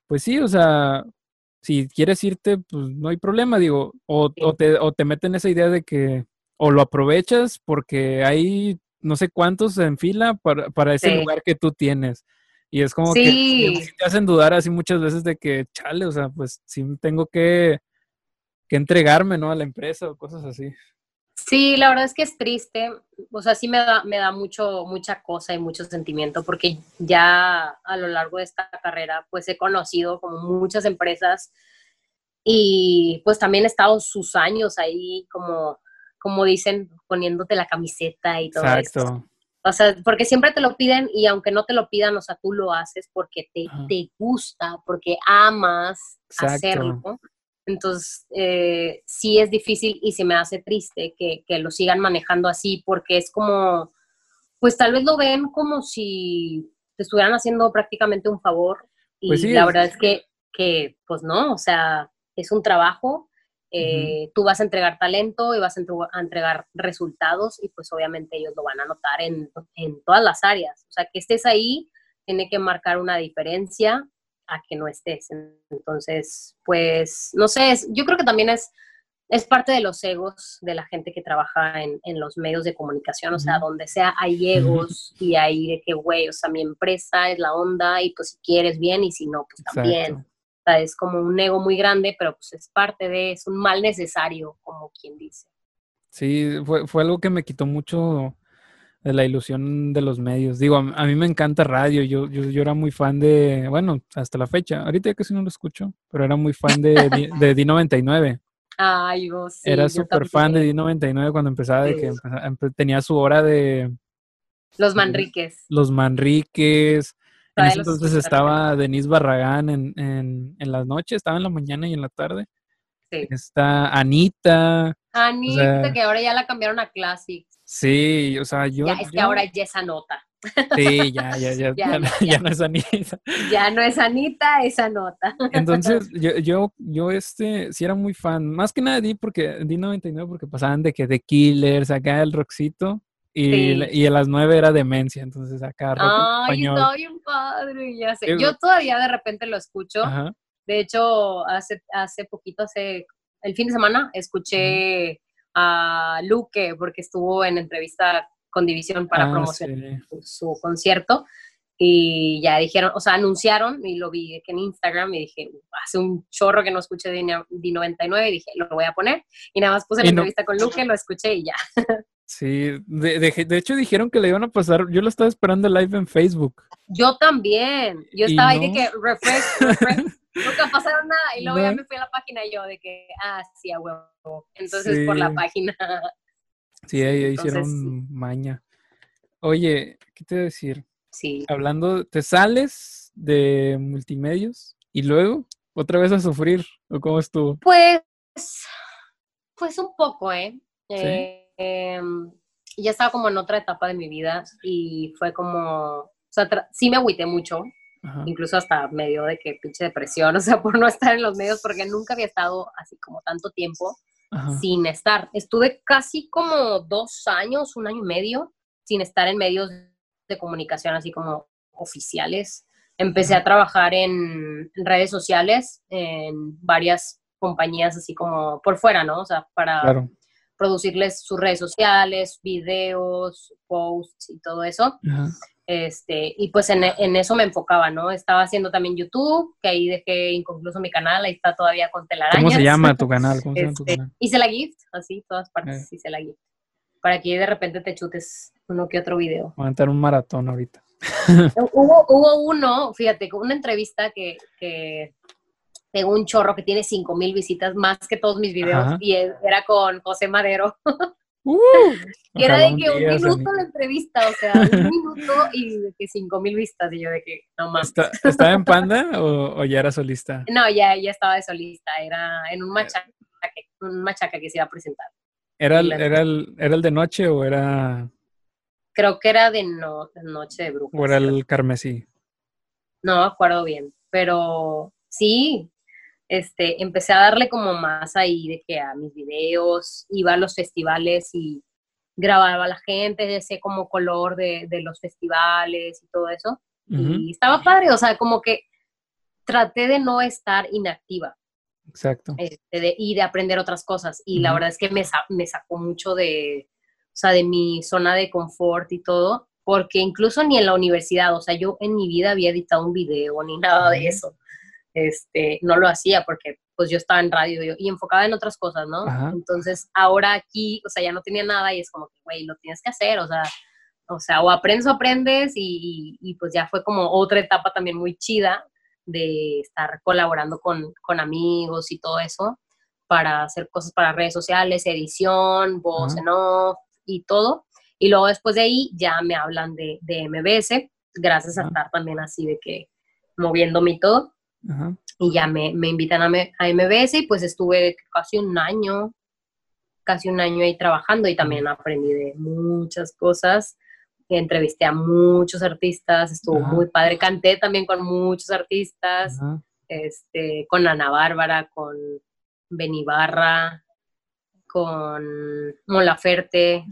pues sí, o sea, si quieres irte, pues no hay problema, digo, o, o, te, o te meten esa idea de que o lo aprovechas porque hay no sé cuántos en fila para, para ese lugar que tú tienes. Y es como que te hacen dudar así muchas veces de que, chale, o sea, pues sí tengo que, que entregarme, ¿no? A la empresa o cosas así. Sí, la verdad es que es triste, o sea, sí me da, me da mucho, mucha cosa y mucho sentimiento porque ya a lo largo de esta carrera pues he conocido como muchas empresas y pues también he estado sus años ahí como, como dicen, poniéndote la camiseta y todo Exacto. O sea, porque siempre te lo piden y aunque no te lo pidan, o sea, tú lo haces porque te, te gusta, porque amas hacerlo. Entonces, eh, sí es difícil y se me hace triste que, que, lo sigan manejando así porque es como, pues tal vez lo ven como si te estuvieran haciendo prácticamente un favor y pues la verdad es que, que, pues no, o sea, es un trabajo, eh, tú vas a entregar talento y vas a, entregar resultados y pues obviamente ellos lo van a notar en, en todas las áreas. O sea, que estés ahí tiene que marcar una diferencia a que no estés. Entonces, pues, no sé, yo creo que también es, es parte de los egos de la gente que trabaja en, en los medios de comunicación, o sea, donde sea hay egos y hay de que, güey, o sea, mi empresa es la onda y pues si quieres bien y si no, pues también. O sea, es como un ego muy grande, pero pues es parte de, es un mal necesario, como quien dice. Sí, fue, fue algo que me quitó mucho de la ilusión de los medios. Digo, a, mí me encanta radio, yo, yo, yo, era muy fan de, bueno, hasta la fecha, ahorita ya casi no lo escucho, pero era muy fan de, de D99. Ay, vos sí, Era súper fan de D99 cuando empezaba, de que tenía su hora de... Los Manriques. Los Manriques. En ese entonces estaba Denise Barragán en, en, en las noches, estaba en la mañana y en la tarde. Sí. Está Anita. Anita, que ahora ya la cambiaron a Classic. Sí, o sea, yo. Ya, es que ahora ya es Anota. Sí, ya, ya, ya, ya, no es Anita. Ya no es Anita, es Anota. Entonces, yo, yo, yo, este, sí era muy fan. Más que nada di porque, di 99 porque pasaban de que The Killers, acá el Roxito. Y, y a las nueve era Demencia, entonces acá Ay, está bien padre, ya sé. Yo todavía de repente lo escucho. De hecho, hace, hace poquito, hace el fin de semana, escuché a Luque porque estuvo en entrevista con División para ah, promocionar su, concierto y ya dijeron, o sea, anunciaron y lo vi en Instagram y dije, hace un chorro que no escuché de 99 y dije, lo voy a poner y nada más puse la entrevista con Luque, lo escuché y ya. Sí, de, de, hecho dijeron que le iban a pasar, yo lo estaba esperando live en Facebook. Yo también, yo estaba ahí de que refresh, refresh, nunca pasaron nada. Y luego ya me fui a la página yo de que, ah, sí, a huevo. Entonces por la página. Sí, ahí hicieron maña. Oye, ¿qué te voy a decir? Sí. Hablando, ¿te sales de multimedios y luego otra vez a sufrir? ¿O cómo estuvo? Pues, pues un poco, ¿eh? eh ya estaba como en otra etapa de mi vida y fue como, o sea, sí me agüité mucho, incluso hasta medio de que pinche depresión, o sea, por no estar en los medios, porque nunca había estado así como tanto tiempo sin estar. Estuve casi como dos años, un año y medio, sin estar en medios de comunicación así como oficiales. Empecé a trabajar en, redes sociales, en varias compañías así como por fuera, ¿no? O sea, para producirles sus redes sociales, videos, posts y todo eso. Este, y pues en, en, eso me enfocaba, ¿no? Estaba haciendo también YouTube, que ahí dejé inconcluso mi canal, ahí está todavía con telarañas. ¿Cómo se llama tu canal? ¿Cómo se llama tu este, canal? Hice la gift, así, todas partes, eh. hice la gift. Para que de repente te chutes uno que otro video. Voy a entrar un maratón ahorita. hubo, hubo uno, fíjate, una entrevista que, que tengo un chorro que tiene 5 mil visitas más que todos mis videos y era con José Madero. Uh, y era de que un minuto de entrevista, o sea, un minuto y de que cinco mil vistas, y yo de que no más. ¿Estaba en Panda o, ya era solista? No, ya, ya estaba de solista, era en un machaca, un machaca que se iba a presentar. ¿Era el, era, el, ¿Era el de noche o era...? Creo que era de, no, noche de brujas. ¿O era el carmesí? No me acuerdo bien, pero sí, este, empecé a darle como más ahí de que a mis videos, iba a los festivales y grababa a la gente, ese como color de, los festivales y todo eso. Y estaba padre, o sea, como que traté de no estar inactiva. Exacto. Este, y de aprender otras cosas. Y la verdad es que me, me sacó mucho de, o sea, de mi zona de confort y todo, porque incluso ni en la universidad, o sea, yo en mi vida había editado un video ni nada de eso este, no lo hacía porque pues yo estaba en radio y, enfocada en otras cosas, ¿no? Entonces ahora aquí, o sea, ya no tenía nada y es como que, güey, lo tienes que hacer, o sea, o sea, o aprendes o aprendes y, y, pues ya fue como otra etapa también muy chida de estar colaborando con, con amigos y todo eso para hacer cosas para redes sociales, edición, voz en off y todo. Y luego después de ahí ya me hablan de, de MBS, gracias a estar también así de que moviéndome y todo. Y ya me, me invitan a, a, MBS y pues estuve casi un año, casi un año ahí trabajando y también aprendí de muchas cosas. Entrevisté a muchos artistas, estuvo muy padre. Canté también con muchos artistas, este, con Ana Bárbara, con Benibarra, con Mola Ferte.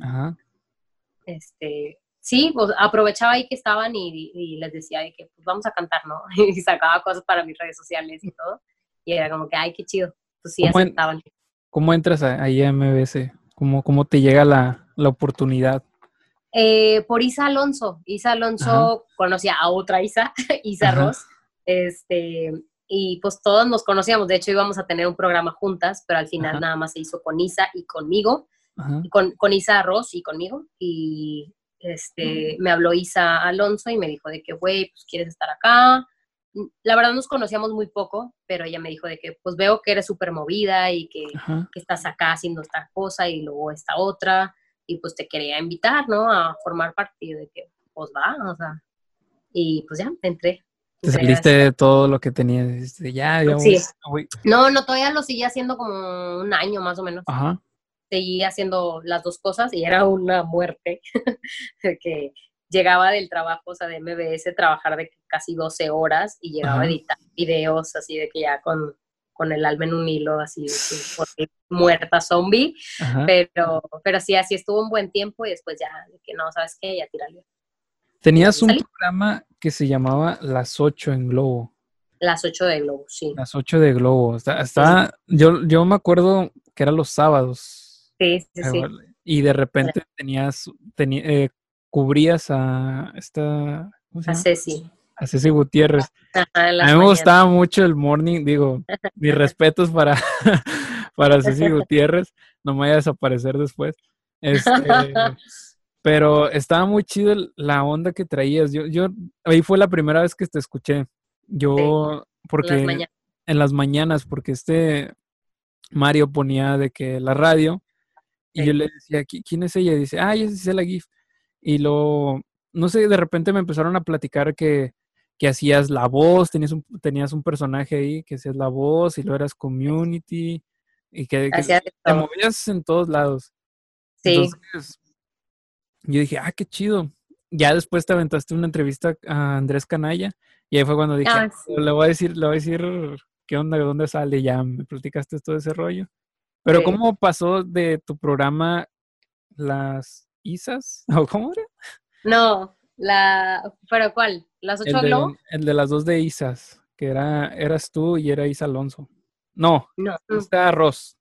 Este, sí, pues aprovechaba ahí que estaban y, les decía que pues vamos a cantar, ¿no? Y sacaba cosas para mis redes sociales y todo. Y era como que, ay, qué chido. Pues sí, ¿Cómo aceptaban. ¿Cómo entras ahí a MBS? ¿Cómo, cómo te llega la, la oportunidad? Eh, por Isa Alonso. Isa Alonso conocía a otra Isa, Isa Ross. Este, y pues todos nos conocíamos. De hecho, íbamos a tener un programa juntas, pero al final nada más se hizo con Isa y conmigo. con, con Isa Ross y conmigo. Y este, me habló Isa Alonso y me dijo de que, güey, pues quieres estar acá. Mm, la verdad nos conocíamos muy poco, pero ella me dijo de que, pues veo que eres súper movida y que, que, estás acá haciendo esta cosa y luego esta otra, y pues te quería invitar, ¿no? A formar parte de que, pues va, o sea, y pues ya, entré. Te saliste de todo lo que tenías, ya, digamos. Sí. No, no, todavía lo seguía haciendo como un año más o menos. Ajá seguía haciendo las dos cosas y era una muerte que llegaba del trabajo, o sea, de MBS, trabajar de casi 12 horas y llegaba a editar videos así de que ya con, con el alma en un hilo, así muerta zombie, pero, pero sí, así estuvo un buen tiempo y después ya, de que no, ¿sabes qué? Ya tírale. Tenías un programa que se llamaba Las 8 en Globo. Las 8 de Globo, sí. Las 8 de Globo. Está, yo, yo me acuerdo que era los sábados. Sí, sí, sí. Y de repente tenías, eh, cubrías a esta... a Ceci. A Ceci Gutiérrez. a mí me gustaba mucho el morning, digo, mis respetos para, para Ceci Gutiérrez, no me vaya a desaparecer después. Este, pero estaba muy chido la onda que traías. Yo, yo, ahí fue la primera vez que te escuché. Yo, porque en las mañanas, porque este Mario ponía de que la radio y yo le decía, ¿quién es ella? Y dice, ah, es la GIF. Y lo, no sé, de repente me empezaron a platicar que, que hacías la voz, tenías un, tenías un personaje ahí que hacías la voz y lo eras community y que, te movías en todos lados. Sí. Entonces, yo dije, ah, qué chido. Ya después te aventaste una entrevista a Andrés Canalla y ahí fue cuando dije, ah, le voy a decir, le voy a decir qué onda, de dónde sale, ya me platicaste todo ese rollo. Pero ¿cómo pasó de tu programa las ISAS? ¿O cómo era? No, la, ¿pero cuál? ¿Las ocho el de, El de las dos de ISAS, que era, eras tú y era Isa Alonso. No, no. está Ross.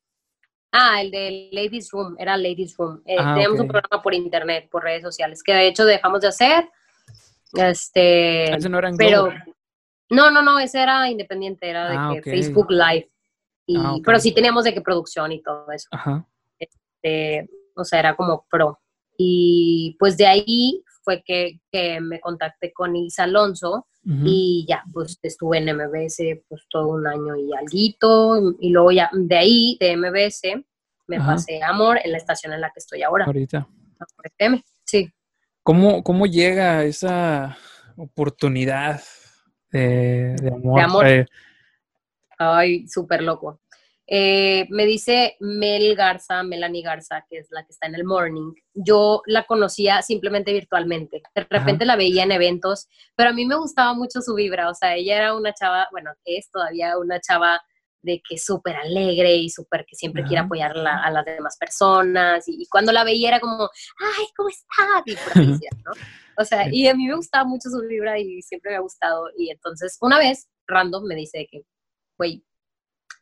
Ah, el de Ladies Room, era Ladies Room. Eh, ah, teníamos un programa por internet, por redes sociales, que de hecho dejamos de hacer. Este, ¿Ese no era pero, no, no, no, ese era independiente, era de ah, Facebook Live. Ah, pero sí teníamos de qué producción y todo eso. Este, o sea, era como pro. Y pues de ahí fue que, me contacté con Isa Alonso y ya, pues estuve en MBS pues todo un año y alguito. Y luego ya de ahí, de MBS, me pasé amor en la estación en la que estoy ahora. Ahorita. sí. ¿Cómo, ¿Cómo llega esa oportunidad de, amor? De amor. Eh, Ay, súper loco. Eh, me dice Mel Garza, Melanie Garza, que es la que está en el morning. Yo la conocía simplemente virtualmente. De repente la veía en eventos, pero a mí me gustaba mucho su vibra. O sea, ella era una chava, bueno, es todavía una chava de que súper alegre y súper que siempre quiere apoyar a las demás personas. Y, cuando la veía era como, ay, ¿cómo estás? Y ¿no? O sea, y a mí me gustaba mucho su vibra y siempre me ha gustado. Y entonces, una vez, random, me dice que, güey,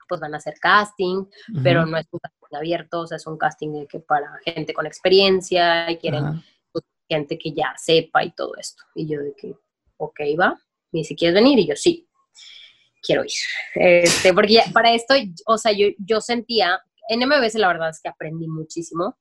pues van a hacer casting, pero no es un casting abierto, o sea, es un casting de que para gente con experiencia y quieren pues, gente que ya sepa y todo esto. Y yo de que, ok, va, y si quieres venir, y yo sí, quiero ir. Este, porque para esto, o sea, yo, yo sentía, en MBS la verdad es que aprendí muchísimo,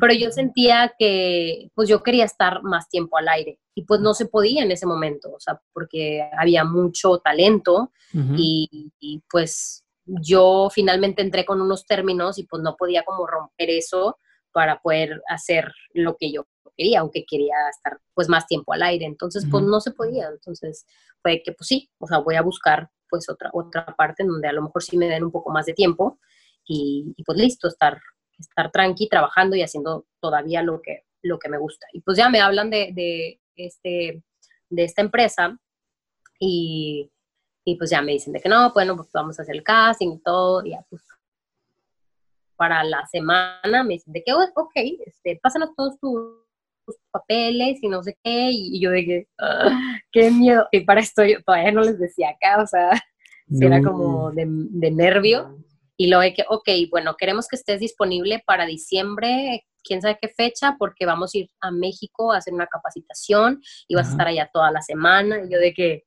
pero yo sentía que pues yo quería estar más tiempo al aire y pues no se podía en ese momento, o sea, porque había mucho talento y, y, pues yo finalmente entré con unos términos y pues no podía como romper eso para poder hacer lo que yo quería, aunque quería estar pues más tiempo al aire. Entonces, pues no se podía. Entonces, fue que pues sí, o sea, voy a buscar pues otra, otra parte en donde a lo mejor sí me den un poco más de tiempo y, pues listo, estar, estar tranqui, trabajando y haciendo todavía lo que, lo que me gusta. Y pues ya me hablan de, de, este, de esta empresa y y pues ya me dicen de que no, bueno, pues vamos a hacer el casting y todo, y ya pues para la semana me dicen de que, ok, este, pásanos todos tus, papeles y no sé qué, y, yo de que, ah, qué miedo, y para esto yo todavía no les decía acá, o sea, era como de, de nervio, y lo de que, ok, bueno, queremos que estés disponible para diciembre, quién sabe qué fecha, porque vamos a ir a México a hacer una capacitación y vas a estar allá toda la semana, y yo de que,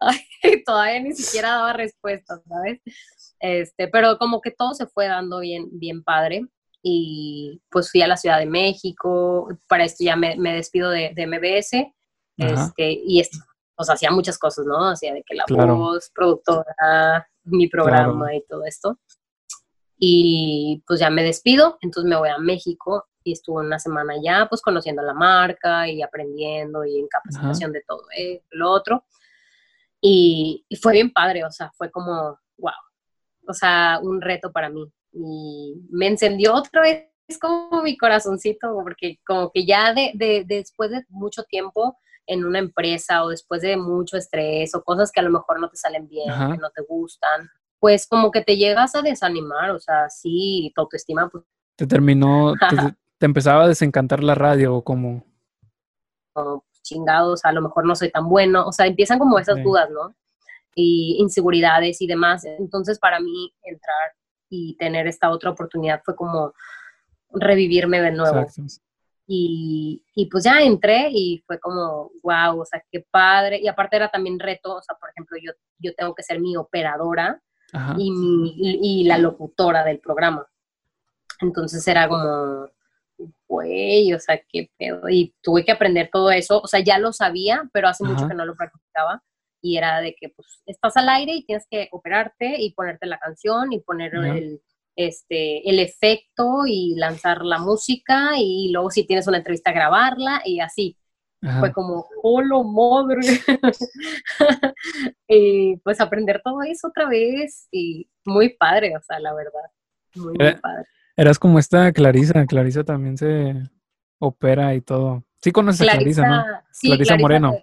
todavía ni siquiera daba respuestas, ¿sabes? Este, pero como que todo se fue dando bien, bien padre. Y pues fui a la Ciudad de México, para esto ya me, despido de, MBS, este, y esto, pues hacía muchas cosas, ¿no? Hacía de que la voz, productora, mi programa y todo esto. Y pues ya me despido, entonces me voy a México y estuve una semana ya, pues conociendo la marca y aprendiendo y en capacitación de todo eh, lo otro. Y, fue bien padre, o sea, fue como, wow, o sea, un reto para mí. Y me encendió otra vez como mi corazoncito, porque como que ya de, de, después de mucho tiempo en una empresa o después de mucho estrés o cosas que a lo mejor no te salen bien, que no te gustan, pues como que te llegas a desanimar, o sea, sí, tu autoestima pues... Te terminó, te, empezaba a desencantar la radio o como chingados, a lo mejor no soy tan bueno, o sea, empiezan como esas dudas, ¿no? Y inseguridades y demás. Entonces, para mí, entrar y tener esta otra oportunidad fue como revivirme de nuevo. Y, y, pues ya entré y fue como, wow, o sea, qué padre. Y aparte era también reto, o sea, por ejemplo, yo, yo tengo que ser mi operadora y, la locutora del programa. Entonces era como, güey, o sea, qué pedo. Y tuve que aprender todo eso, o sea, ya lo sabía, pero hace mucho que no lo practicaba. Y era de que, pues, estás al aire y tienes que operarte y ponerte la canción y poner el, este, el efecto y lanzar la música y luego si tienes una entrevista grabarla y así. Fue como, ¡holo madre! y pues aprender todo eso otra vez y muy padre, o sea, la verdad. Muy, muy padre. Eras como esta Clarisa, Clarisa también se opera y todo. Sí conoces a Clarisa, ¿no? Clarisa, Moreno.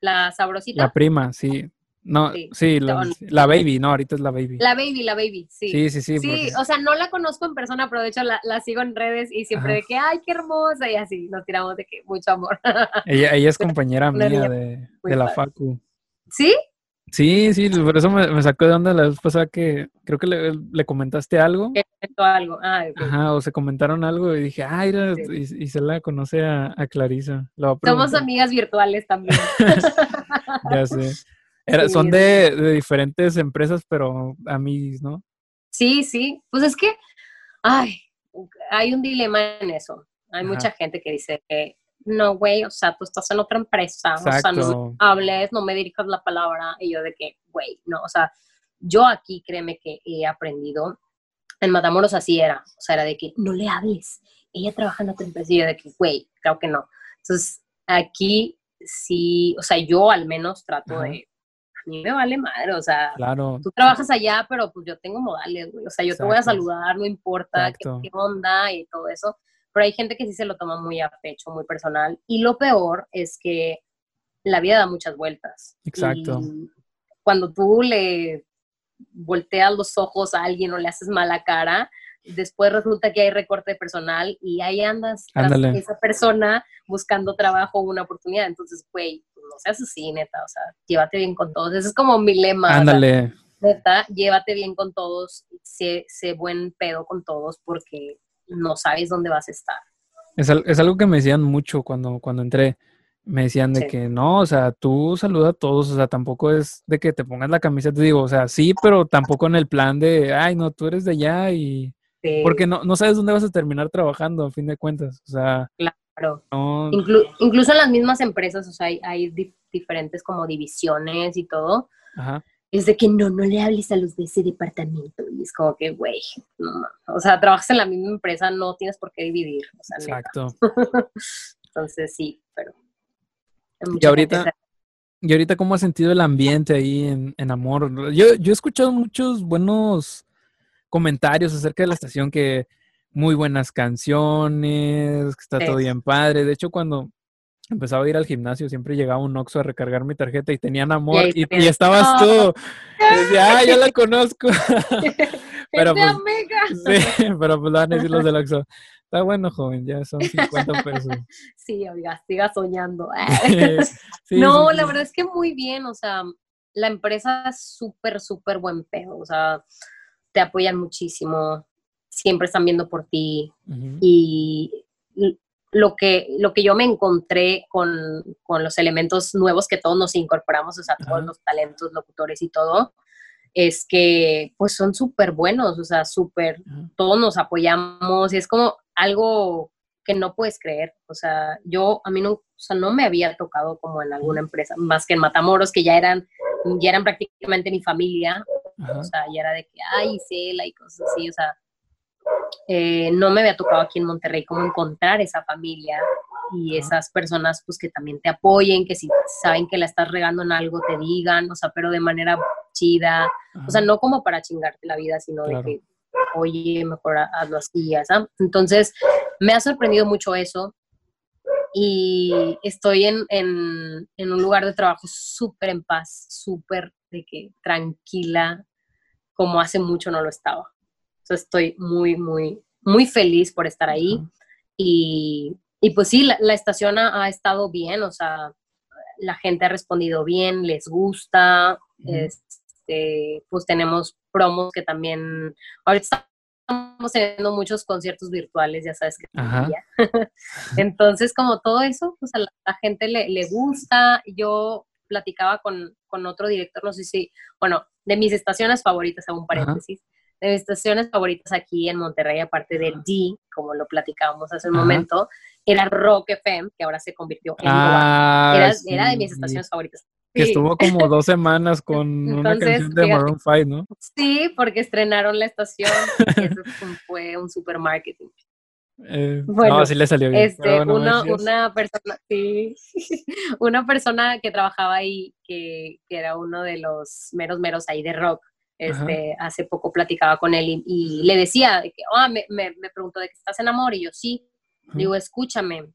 La sabrosita. La prima, sí. No, sí, la, baby, no, ahorita es la baby. La baby, la baby, sí. Sí, sí, sí. Sí, o sea, no la conozco en persona, pero de hecho la, sigo en redes y siempre de que, ay, qué hermosa, y así, nos tiramos de que mucho amor. Ella, ella es compañera mía de, de la Facu. ¿Sí? Sí, sí, por eso me, sacó de onda la vez pasada que creo que le, comentaste algo. algo. Ah, Ajá, o se comentaron algo y dije, ay, y, se la conoce a, Clarisa. Somos amigas virtuales también. ya sé. son de, diferentes empresas, pero a mí, ¿no? Sí, sí. Pues es que, ay, hay un dilema en eso. Hay mucha gente que dice que no, güey, o sea, tú estás en otra empresa, o sea, no hables, no me dirijas la palabra, y yo de que, güey, no, o sea, yo aquí créeme que he aprendido en Matamoros así era, o sea, era de que no le hables, ella trabaja en otra empresa y yo de que, güey, creo que no. Entonces, aquí sí, o sea, yo al menos trato de, a mí me vale madre, o sea, claro. tú trabajas allá, pero pues yo tengo modales, güey, o sea, yo te voy a saludar, no importa qué, qué, onda y todo eso, pero hay gente que sí se lo toma muy a pecho, muy personal, y lo peor es que la vida da muchas vueltas. Exacto. cuando tú le volteas los ojos a alguien o le haces mala cara, después resulta que hay recorte personal y ahí andas tras esa persona buscando trabajo o una oportunidad. Entonces, güey, pues, no seas así, neta, o sea, llévate bien con todos. Ese es como mi lema. Ándale. neta, llévate bien con todos, sé, sé, buen pedo con todos porque no sabes dónde vas a estar. Es, es algo que me decían mucho cuando, cuando entré me decían de que no, o sea, tú saluda a todos, o sea, tampoco es de que te pongas la camisa, te digo, o sea, sí, pero tampoco en el plan de, ay, no, tú eres de allá y... Porque no, no sabes dónde vas a terminar trabajando, a fin de cuentas, o sea... Claro. incluso en las mismas empresas, o sea, hay, hay diferentes como divisiones y todo. Ajá. Es de que no, no le hables a los de ese departamento. Y es como que, güey, no, o sea, trabajas en la misma empresa, no tienes por qué dividir. O sea, Exacto. Entonces, sí, pero y ahorita, y ahorita, ¿cómo has sentido el ambiente ahí en, Amor? Yo, yo he escuchado muchos buenos comentarios acerca de la estación que muy buenas canciones, que está todo bien padre. De hecho, cuando empezaba a ir al gimnasio, siempre llegaba un Oxxo a recargar mi tarjeta y tenían amor y, estabas tú. decía, ah, ya la conozco. pero, pues, sí, pero pues van a decir los del Oxxo. Está bueno, joven, ya son 50 pesos. sí, oiga, siga soñando. no, la verdad es que muy bien, o sea, la empresa es súper, súper buen pedo, o sea, te apoyan muchísimo, siempre están viendo por ti. Y lo que, lo que yo me encontré con, con, los elementos nuevos que todos nos incorporamos, o sea, todos los talentos, locutores y todo, es que pues son súper buenos, o sea, súper, todos nos apoyamos y es como algo que no puedes creer, o sea, yo a mí no, o sea, no me había tocado como en alguna empresa, más que en Matamoros, que ya eran, ya eran prácticamente mi familia, o sea, ya era de que, ay, Cela y cosas así, o sea, eh, no me había tocado aquí en Monterrey como encontrar esa familia y esas personas pues que también te apoyen, que si saben que la estás regando en algo te digan, o sea, pero de manera chida, o sea, no como para chingarte la vida, sino de que, oye, mejor hazlo así, ¿sabes? Entonces, me ha sorprendido mucho eso y estoy en, en, en un lugar de trabajo súper en paz, súper de que tranquila, como hace mucho no lo estaba. Entonces, estoy muy, muy, muy feliz por estar ahí. Y y pues sí, la, estación ha, estado bien, o sea, la gente ha respondido bien, les gusta, este, pues tenemos promos que también, ahorita estamos teniendo muchos conciertos virtuales, ya sabes que Entonces, como todo eso, pues a la, gente le, le, gusta. Yo platicaba con, con, otro director, no sé si, bueno, de mis estaciones favoritas, hago un paréntesis, de mis estaciones favoritas aquí en Monterrey, aparte de D, como lo platicábamos hace un momento, era Rock FM, que ahora se convirtió en ah, era, era, de mis estaciones favoritas. Que estuvo como dos semanas con una canción de Maroon 5, ¿no? Sí, porque estrenaron la estación y eso fue un super marketing. Eh, bueno, no, así le salió bien. Este, una, una, persona, sí, una persona que trabajaba ahí, que, que, era uno de los meros meros ahí de rock, este, hace poco platicaba con él y, le decía que, oh, me, me, me, preguntó de que estás en amor y yo sí, digo, escúchame.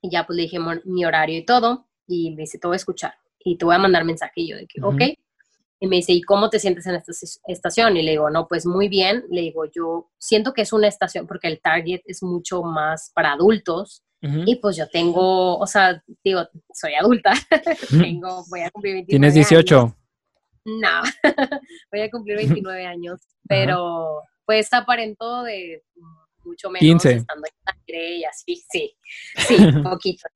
Y ya pues le dije mi horario y todo, y me dice, te voy a escuchar y te voy a mandar mensaje. Y yo de que, ok. Y me dice, ¿y cómo te sientes en esta estación? Y le digo, no, pues muy bien. Le digo, yo siento que es una estación porque el target es mucho más para adultos. Y pues yo tengo, o sea, digo, soy adulta. tengo, voy a cumplir 29 ¿Tienes 18? No, voy a cumplir 29 años. Pero pues aparento de mucho menos 15. estando en sangre y así, sí, sí, poquito.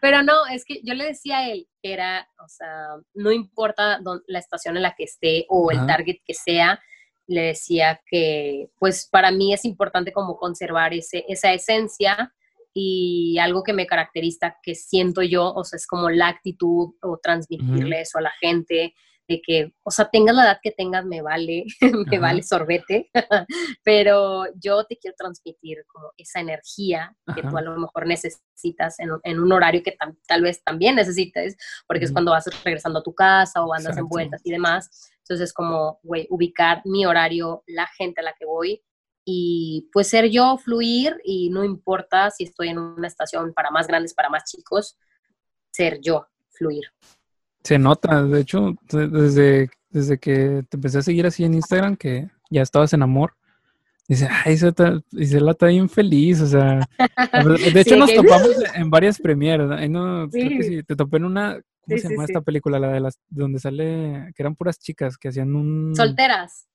Pero no, es que yo le decía a él que era, o sea, no importa la estación en la que esté o el target que sea, le decía que pues para mí es importante como conservar ese, esa esencia y algo que me caracteriza, que siento yo, o sea, es como la actitud o transmitirle eso a la gente, de que, o sea, tengas la edad que tengas, me vale, me vale sorbete, pero yo te quiero transmitir como esa energía que tú a lo mejor necesitas en, un horario que tal vez también necesites, porque es cuando vas regresando a tu casa o andas en vueltas y demás. Entonces, como, güey, ubicar mi horario, la gente a la que voy y pues ser yo, fluir y no importa si estoy en una estación para más grandes, para más chicos, ser yo, fluir. Se nota, de hecho, desde, desde que te empecé a seguir así en Instagram, que ya estabas en amor, dice, ay, Isela está bien feliz, o sea, de hecho nos topamos en varias premieres, no, creo que sí, te topé en una, ¿cómo se llama esta película? La de las, donde sale, que eran puras chicas que hacían un... Solteras.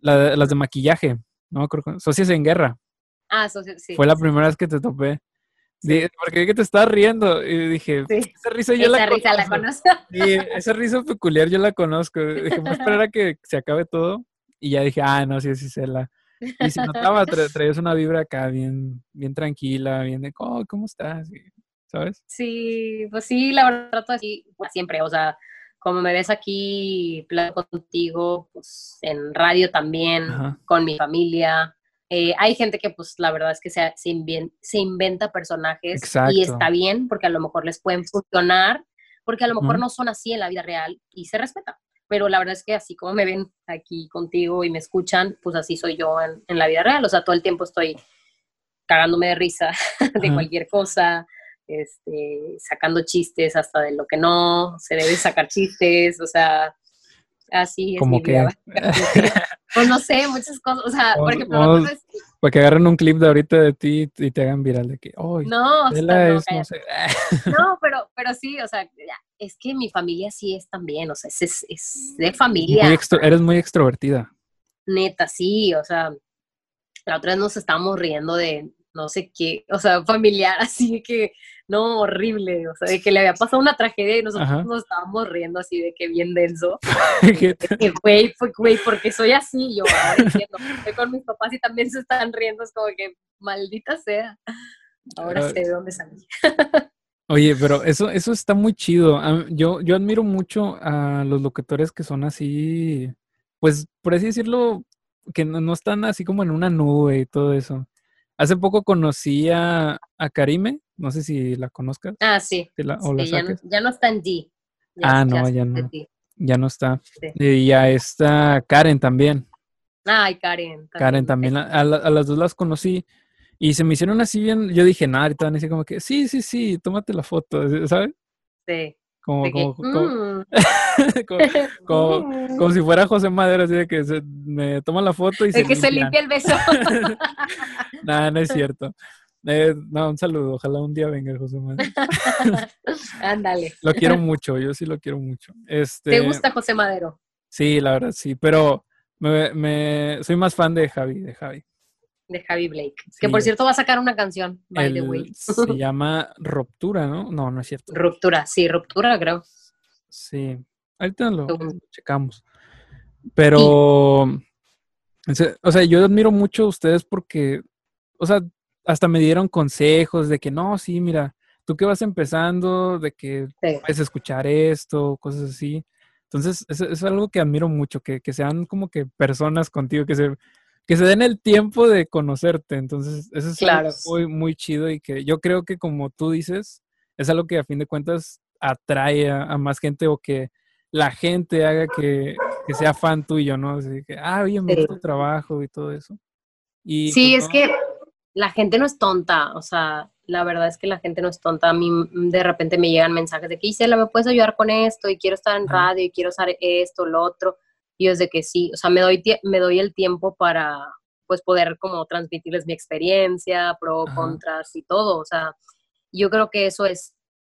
las de maquillaje, no acuerdo, Socias en Guerra. Ah, Socias, sí. Fue la primera vez que te topé. Dije, porque vi que te estabas riendo y dije, esa risa yo la, risa la conozco. Sí, esa risa peculiar yo la conozco. Dije, voy a esperar a que se acabe todo. Y ya dije, ah, no, sí, sí, se la. Y se notaba, traías una vibra acá bien, bien tranquila, bien de, oh, ¿cómo estás? ¿Sabes? Sí, pues sí, la verdad trato así siempre, o sea, como me ves aquí, platico contigo, pues en radio también, con mi familia, eh, hay gente que, pues, la verdad es que se, se, inventa personajes y está bien, porque a lo mejor les pueden funcionar, porque a lo mejor no son así en la vida real y se respeta. Pero la verdad es que así como me ven aquí contigo y me escuchan, pues así soy yo en, la vida real. O sea, todo el tiempo estoy cagándome de risa de cualquier cosa, este, sacando chistes hasta de lo que no se debe sacar chistes, o sea, así es mi vida. pues no sé, muchas cosas, o sea, por ejemplo, que agarren un clip de ahorita de ti y te hagan viral de que, oh, no, no, no, pero, pero sí, o sea, es que mi familia sí es también, o sea, es, es de familia. eres muy extrovertida. Neta, sí, o sea, la otra vez nos estábamos riendo de no sé qué, o sea, familiar, así que no, horrible, o sea, de que le había pasado una tragedia y nosotros nos estábamos riendo así de que bien denso. que, güey, güey, porque soy así, yo ahora entiendo, estoy con mis papás y también se están riendo, es como que maldita sea. Ahora sé de dónde salí. Oye, pero eso, eso está muy chido. Yo, yo admiro mucho a los locutores que son así, pues, por así decirlo, que no, no están así como en una nube y todo eso. Hace poco conocí a, Karime, no sé si la conozcas. Ah, sí. ya, no, está en D. ah, no, ya no. Ya no está. Y a esta Karen también. Ay, Karen. Karen también. A, las dos las conocí. Y se me hicieron así bien. Yo dije, nada, ahorita van a decir como que, sí, sí, sí, tómate la foto, ¿sabes? Sí. Como, mm. como, como, si fuera José Madero, así de que se, me toma la foto y de que se limpia el beso. Nada, no es cierto. Eh, no, un saludo. Ojalá un día venga José Madero. Ándale. Lo quiero mucho, yo sí lo quiero mucho. Este, ¿Te gusta José Madero? Sí, la verdad, sí, pero me, me, soy más fan de Javi, de Javi de Javi Blake. Que por cierto va a sacar una canción, by the way. Se llama Ruptura, ¿no? No, no es cierto. Ruptura, sí, Ruptura, creo. Sí, ahorita lo, checamos. Pero, o sea, yo admiro mucho a ustedes porque, o sea, hasta me dieron consejos de que no, sí, mira, tú que vas empezando, de que puedes escuchar esto, cosas así. Entonces, es, es algo que admiro mucho, que, que, sean como que personas contigo, que se, que se den el tiempo de conocerte. Entonces, eso es algo muy, muy chido y que yo creo que como tú dices, es algo que a fin de cuentas atrae a, más gente o que la gente haga que, sea fan tuyo, ¿no? Así que, ah, oye, me gusta tu trabajo y todo eso. Y, sí, pues, es que la gente no es tonta, o sea, la verdad es que la gente no es tonta. A mí de repente me llegan mensajes de que, Isela, ¿me puedes ayudar con esto? Y quiero estar en radio y quiero usar esto, lo otro. Y es de que sí, o sea, me doy, me doy el tiempo para, pues, poder como transmitirles mi experiencia, pro, contras y todo. O sea, yo creo que eso es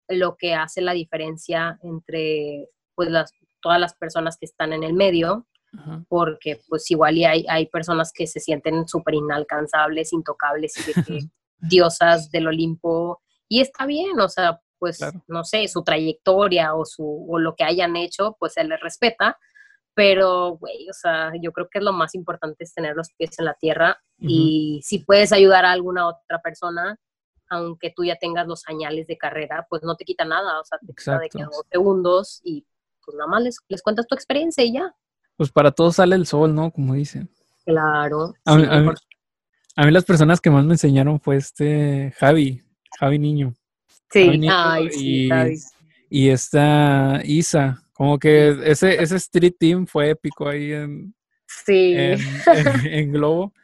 lo que hace la diferencia entre, pues, las, todas las personas que están en el medio, porque, pues, igual y hay, hay personas que se sienten súper inalcanzables, intocables y de que diosas del Olimpo, y está bien, o sea, pues, no sé, su trayectoria o, su, o lo que hayan hecho, pues se les respeta, pero, güey, o sea, yo creo que lo más importante es tener los pies en la tierra y si puedes ayudar a alguna otra persona, aunque tú ya tengas los señales de carrera, pues no te quita nada, o sea, te quita de que dos segundos y pues nada más les, les cuentas tu experiencia y ya. Pues para todos sale el sol, ¿no? Como dicen. Claro. A, mí, las personas que más me enseñaron fue este Javi, Javi Niño. Sí, Ay, sí, Javi. y esta Isa. Como que ese, ese street team fue épico ahí en, sí. en Globo.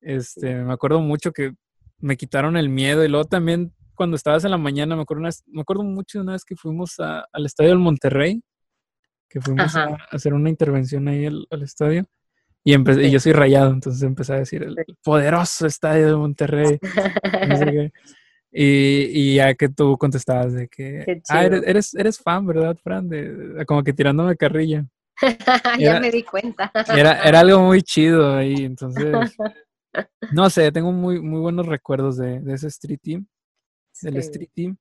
Este, me acuerdo mucho que me quitaron el miedo y luego también cuando estabas en la mañana, me acuerdo, me acuerdo mucho de una vez que fuimos al estadio del Monterrey, que fuimos a, hacer una intervención ahí al, estadio. Y, y, yo soy rayado, entonces empecé a decir el, poderoso estadio de Monterrey. y, ya que tú contestabas de que, ah, eres, eres, fan, ¿verdad, Fran? De, como que tirándome carrilla. ya me di cuenta. era, era algo muy chido ahí, entonces no sé, tengo muy, muy buenos recuerdos de, ese Street Team, del Street Team.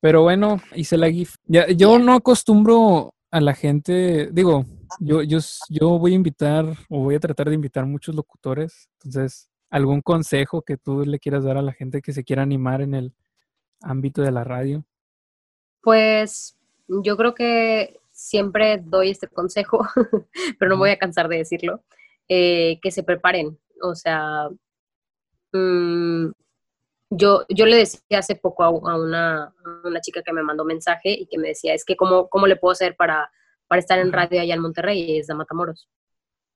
Pero bueno, hice la GIF. Ya, yo no acostumbro a la gente, digo, yo, yo, yo voy a invitar o voy a tratar de invitar muchos locutores. Entonces, ¿algún consejo que tú le quieras dar a la gente que se quiera animar en el ámbito de la radio? Pues yo creo que siempre doy este consejo, pero no voy a cansar de decirlo, eh, que se preparen, o sea, mm, yo, yo le decía hace poco a, una, una, chica que me mandó mensaje y que me decía, es que cómo, cómo le puedo hacer para, para estar en radio allá en Monterrey, es de Matamoros.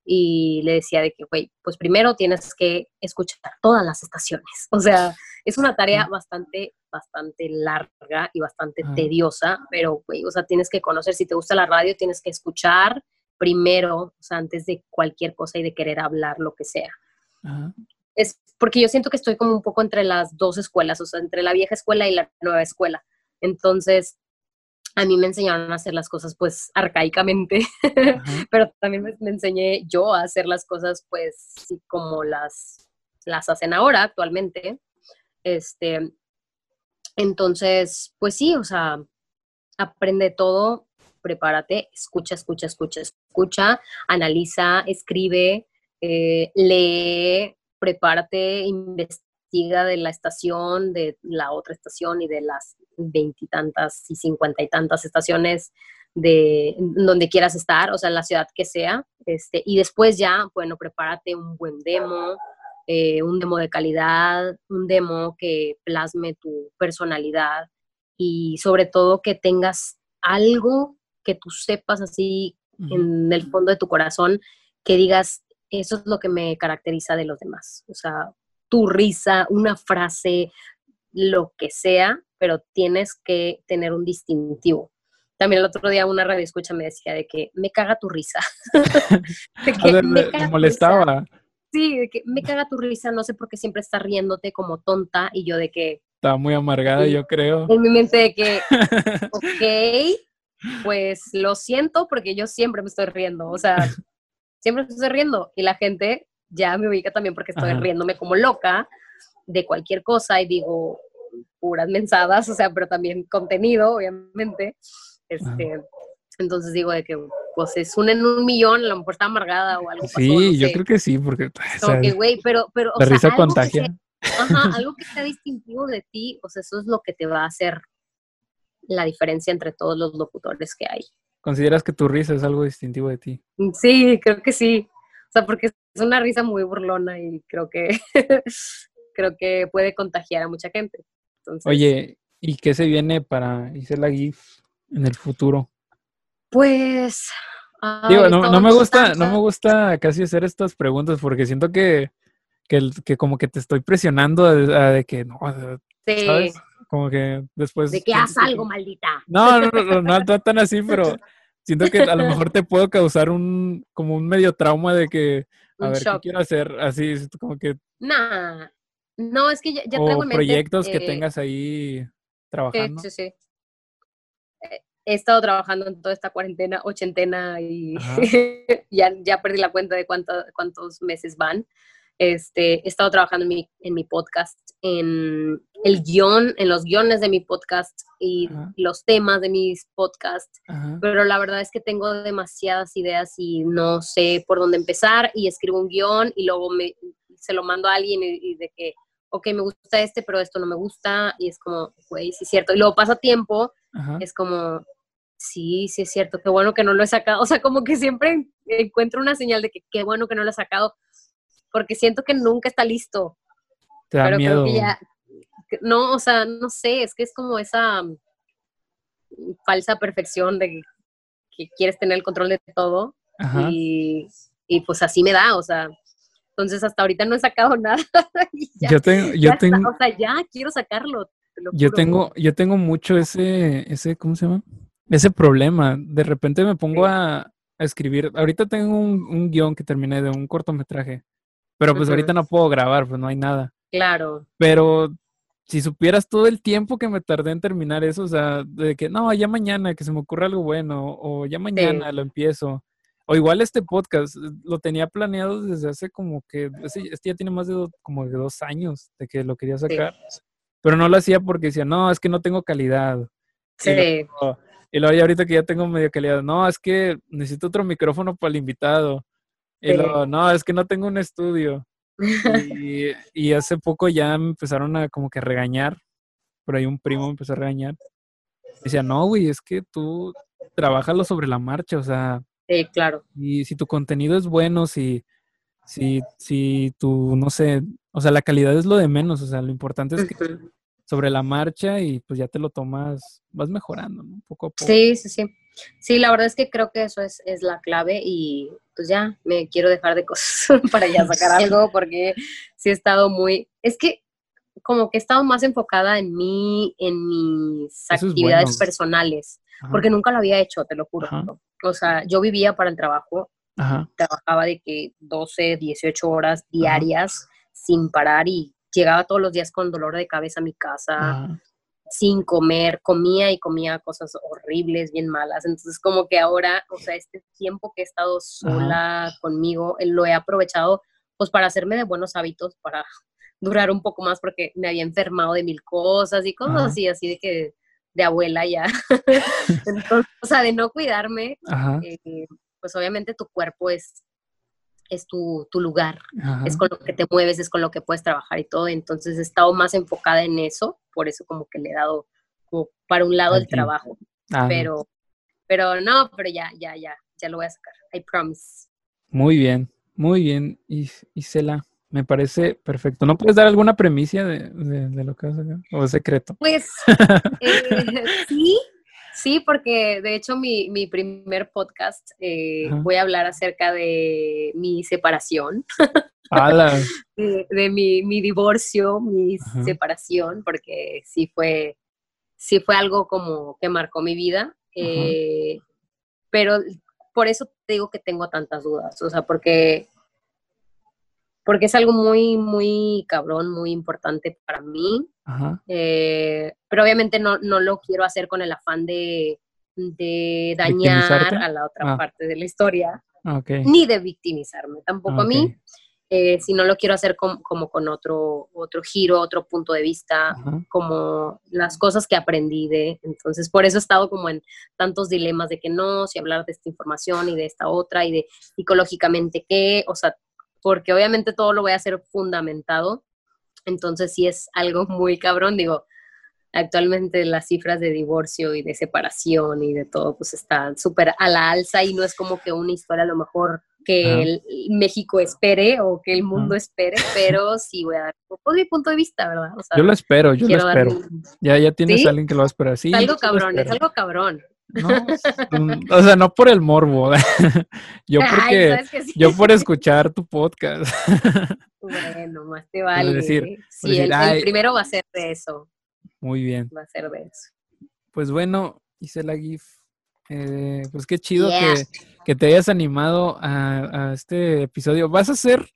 Y le decía de que, güey, pues primero tienes que escuchar todas las estaciones. O sea, es una tarea bastante, bastante larga y bastante tediosa, pero, güey, o sea, tienes que conocer, si te gusta la radio, tienes que escuchar primero, o sea, antes de cualquier cosa y de querer hablar lo que sea. Es porque yo siento que estoy como un poco entre las dos escuelas, o sea, entre la vieja escuela y la nueva escuela. Entonces, a mí me enseñaron a hacer las cosas pues arcaicamente, pero también me, enseñé yo a hacer las cosas pues como las, las hacen ahora actualmente. Este, entonces, pues sí, o sea, aprende todo, prepárate, escucha, escucha, escucha, escucha, analiza, escribe, eh, lee, prepárate, investiga de la estación, de la otra estación y de las veintitantas y cincuenta y tantas estaciones de donde quieras estar, o sea, en la ciudad que sea, este, y después ya, bueno, prepárate un buen demo, eh, un demo de calidad, un demo que plasme tu personalidad y sobre todo que tengas algo que tú sepas así en el fondo de tu corazón, que digas, eso es lo que me caracteriza de los demás. O sea, tu risa, una frase, lo que sea, pero tienes que tener un distintivo. También el otro día una radio escucha me decía de que me caga tu risa. de que me, molestaba. Sí, de que me caga tu risa, no sé por qué siempre estás riéndote como tonta y yo de que... Estaba muy amargada, yo creo. En mi mente de que, ok, pues lo siento porque yo siempre me estoy riendo. O sea, siempre estoy riendo y la gente ya me ubica también porque estoy riéndome como loca de cualquier cosa y digo puras mensadas, o sea, pero también contenido, obviamente. Este, entonces digo de que pues es un en un millón, a lo mejor está amargada o algo. Sí, yo creo que sí, porque... güey, pero, pero, la risa contagia. ajá, algo que sea distintivo de ti, o sea, eso es lo que te va a hacer la diferencia entre todos los locutores que hay. ¿Consideras que tu risa es algo distintivo de ti? Sí, creo que sí. O sea, porque es una risa muy burlona y creo que creo que puede contagiar a mucha gente. Oye, ¿y qué se viene para la GIF en el futuro? Pues Digo, no, me gusta, no me gusta casi hacer estas preguntas porque siento que, que, como que te estoy presionando de, que no, sí. Como que después... De que haz algo, maldita. No, no, no, no, no, tan así, pero siento que a lo mejor te puedo causar un, como un medio trauma de que, a ver, ¿qué quiero hacer? Así, como que... Nah, no, es que ya, ya traigo en mente, proyectos que tengas ahí trabajando. Sí, sí, eh, He estado trabajando en toda esta cuarentena, ochentena, y ya, ya perdí la cuenta de cuántos meses van. Este, he estado trabajando en mi, en mi podcast, en el guion, en los guiones de mi podcast y los temas de mis podcasts, pero la verdad es que tengo demasiadas ideas y no sé por dónde empezar y escribo un guion y luego me, se lo mando a alguien y, de que, ok, me gusta este, pero esto no me gusta y es como, güey, sí es cierto. Y luego pasa tiempo, es como, Sí, sí es cierto, qué bueno que no lo he sacado. O sea, como que siempre encuentro una señal de que qué bueno que no lo he sacado, porque siento que nunca está listo. Te da miedo. No, o sea, no sé, es que es como esa mm, falsa perfección de que quieres tener el control de todo y, y, pues así me da, o sea, entonces hasta ahorita no he sacado nada. yo tengo, yo tengo, o sea, ya quiero sacarlo. yo tengo, yo tengo mucho ese, ese, ¿cómo se llama? ese problema. De repente me pongo a, escribir. Ahorita tengo un, guion que terminé de un cortometraje, pero pues ahorita no puedo grabar, pues no hay nada. Claro. Pero si supieras todo el tiempo que me tardé en terminar eso, o sea, de que no, ya mañana que se me ocurra algo bueno, o ya mañana lo empiezo. O igual este podcast, lo tenía planeado desde hace como que, este ya tiene más de como de dos años de que lo quería sacar, pero no lo hacía porque decía, no, es que no tengo calidad. Sí. Y luego ya ahorita que ya tengo medio calidad, no, es que necesito otro micrófono para el invitado. Y luego, no, es que no tengo un estudio. Y, hace poco ya me empezaron a como que regañar. Por ahí un primo me empezó a regañar. Decía, no, güey, es que tú trabajalo sobre la marcha, o sea. Sí, claro. Y si tu contenido es bueno, si, si, si tu, no sé, o sea, la calidad es lo de menos, o sea, lo importante es que sobre la marcha y pues ya te lo tomas, vas mejorando, ¿no? Poco a poco. Sí, sí, sí. Sí, la verdad es que creo que eso es, es la clave y pues ya me quiero dejar de cosas para ya sacar algo porque sí he estado muy, es que como que he estado más enfocada en mí, en mis actividades personales, porque nunca lo había hecho, te lo juro. O sea, yo vivía para el trabajo, trabajaba de que 12, 18 horas diarias sin parar y llegaba todos los días con dolor de cabeza a mi casa, sin comer, comía y comía cosas horribles, bien malas. Entonces, como que ahora, o sea, este tiempo que he estado sola conmigo, eh, lo he aprovechado pues para hacerme de buenos hábitos, para durar un poco más porque me había enfermado de mil cosas y cosas así, así de que de abuela ya. Entonces, o sea, de no cuidarme, eh, pues obviamente tu cuerpo es es tu, lugar, es con lo que te mueves, es con lo que puedes trabajar y todo. Entonces he estado más enfocada en eso, por eso como que le he dado como para un lado el trabajo. Pero, pero no, pero ya, ya, ya, ya lo voy a sacar. I promise. Muy bien, muy bien, Isela. Me parece perfecto. ¿No puedes dar alguna premicia de, lo que vas a hacer? ¿O es secreto? Pues eh, sí, Sí, porque de hecho mi, mi primer podcast eh, voy a hablar acerca de mi separación. de, mi, mi, divorcio, mi separación, porque sí fue, sí fue algo como que marcó mi vida. Eh, pero por eso te digo que tengo tantas dudas, o sea, porque porque es algo muy, muy cabrón, muy importante para mí. Eh, pero obviamente no, no, lo quiero hacer con el afán de, de dañar a la otra ah. parte de la historia, ni de victimizarme tampoco a mí. Eh, si no lo quiero hacer como con otro, otro giro, otro punto de vista, como las cosas que aprendí de. Entonces, por eso he estado como en tantos dilemas de que no, si hablar de esta información y de esta otra y de psicológicamente qué, o sea, porque obviamente todo lo voy a hacer fundamentado. Entonces sí es algo muy cabrón, digo, actualmente las cifras de divorcio y de separación y de todo pues están súper a la alza y no es como que una historia a lo mejor que el México espere o que el mundo espere, pero sí voy a dar poco mi punto de vista, ¿verdad? yo lo espero, yo lo espero. Ya, ya tienes a alguien que lo va a esperar. Sí, es algo cabrón, es algo cabrón. No, o sea, no por el morbo. yo porque, yo por escuchar tu podcast. Bueno, más te vale. Decir, sí, el, primero va a ser de eso. Muy bien. Va a ser de eso. Pues bueno, hice la GIF. Eh, pues qué chido que, te hayas animado a, este episodio. Vas a hacer,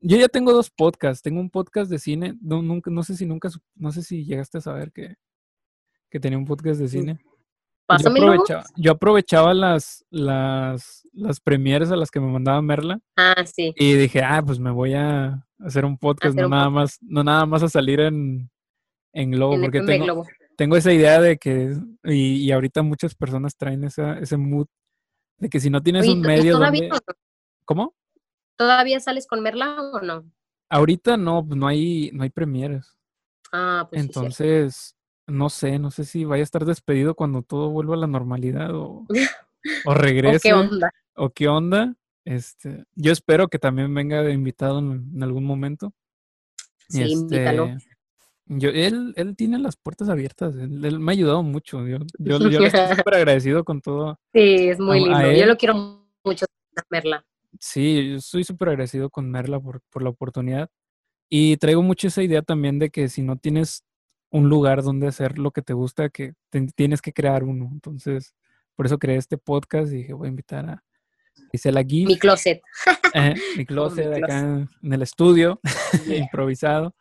yo ya tengo dos podcasts. Tengo un podcast de cine. No, nunca, no sé si nunca, no sé si llegaste a saber que, que tenía un podcast de cine. Yo aprovechaba, yo aprovechaba, las, las, las premieres a las que me mandaba Merla. Ah, sí. Y dije, ah, pues me voy a hacer un podcast, no nada más, no nada más a salir en, en Globo, porque tengo, tengo esa idea de que, y, ahorita muchas personas traen esa, ese mood de que si no tienes un medio donde... ¿Cómo? ¿Todavía sales con Merla o no? Ahorita no, pues no hay, no hay premieres. Ah, pues Entonces, no sé, no sé si vaya a estar despedido cuando todo vuelva a la normalidad o, o regrese. ¿O qué onda? O qué onda. Este, yo espero que también venga de invitado en, algún momento. Sí, invítalo. Este, yo, él, él tiene las puertas abiertas, él, me ha ayudado mucho. Yo, yo, yo le estoy súper agradecido con todo. Sí, es muy lindo. Yo lo quiero mucho, Merla. Sí, yo estoy súper agradecido con Merla por, por la oportunidad. Y traigo mucho esa idea también de que si no tienes un lugar donde hacer lo que te gusta, que tienes que crear uno. Entonces, por eso creé este podcast y dije, voy a invitar a Gisela Gui. Mi closet. mi closet acá en el estudio, improvisado.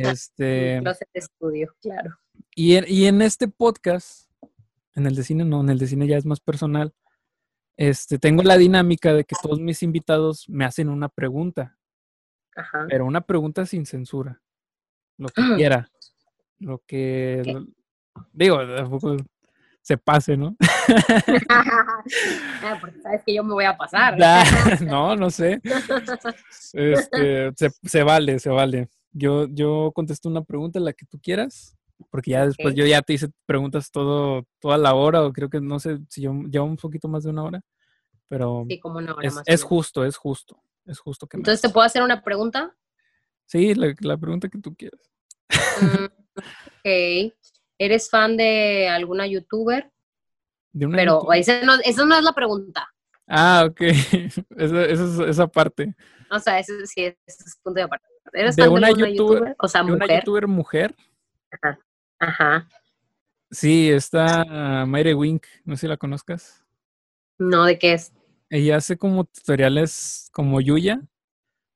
Este, mi closet de estudio, claro. Y en, y en este podcast, en el de cine no, en el de cine ya es más personal, este, tengo la dinámica de que todos mis invitados me hacen una pregunta. Ajá. Pero una pregunta sin censura. Lo que quiera. Lo que. digo, se pase, ¿no? ah, porque sabes que yo me voy a pasar. no, no sé. Este, se, vale, se vale. Yo, yo contesto una pregunta, la que tú quieras, porque ya después yo ya te hice preguntas todo, toda la hora, o creo que no sé si yo llevo un poquito más de una hora, pero sí, como una hora es, es justo, es justo, es justo que Entonces, ¿te puedo hacer una pregunta? Sí, la, la pregunta que tú quieras. Mm, ok. ¿Eres fan de alguna youtuber? ¿De una Pero Esa, no, no es la pregunta. Ah, ok. esa, esa, esa parte. O sea, ese sí es, es punto de aparte. ¿Eres fan de una, youtuber, O sea, ¿de mujer. una youtuber mujer? Ajá. Ajá. Sí, está Mayre Wink. No sé si la conozcas. No, ¿de qué es? Ella hace como tutoriales como Yuya.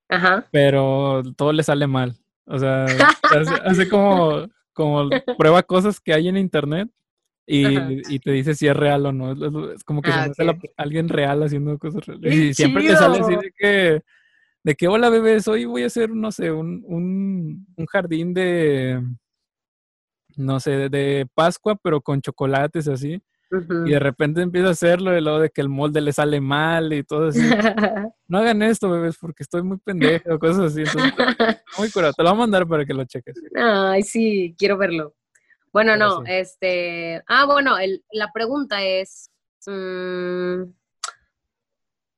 Ajá. Pero todo le sale mal. O sea, hace, como, como prueba cosas que hay en internet y, te dice si es real o no. Es, como que se ah, sale alguien real haciendo cosas reales. Y siempre te sale así de que, de que, hola bebés, hoy voy a hacer, no sé, un, un, un jardín de, no sé, de Pascua, pero con chocolates así. Y de repente empieza a hacerlo y luego de que el molde le sale mal y todo así. no hagan esto, bebés, porque estoy muy pendejo, cosas así. muy curado. Te lo voy a mandar para que lo cheques. Ay, sí, quiero verlo. Bueno, no, este... Ah, bueno, la pregunta es... Mm,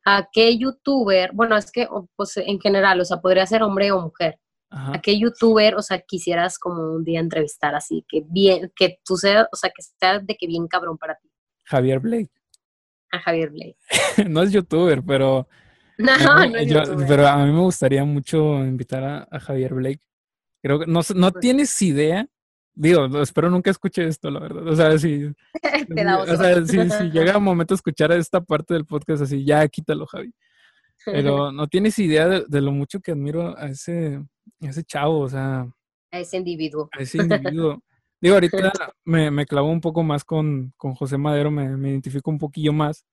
¿A qué youtuber? Bueno, es que pues, en general, o sea, podría ser hombre o mujer. ¿A qué youtuber, o sea, quisieras como un día entrevistar así, que bien, que tú seas, o sea, que sea de que bien cabrón para ti? Javier Blake. A Javier Blake. no es youtuber, pero... No, no es youtuber. Pero a mí me gustaría mucho invitar a, Javier Blake. Creo que no, no pues tienes idea. Digo, espero nunca escuche esto, la verdad. O sea, si, o sea, si, si llega un momento a escuchar esta parte del podcast así, ya quítalo, Javi. Pero no tienes idea de, lo mucho que admiro a ese, ese chavo, o sea. A ese individuo. A ese individuo. Digo, ahorita me, me clavo un poco más con, con José Madero, me, me, identifico un poquillo más,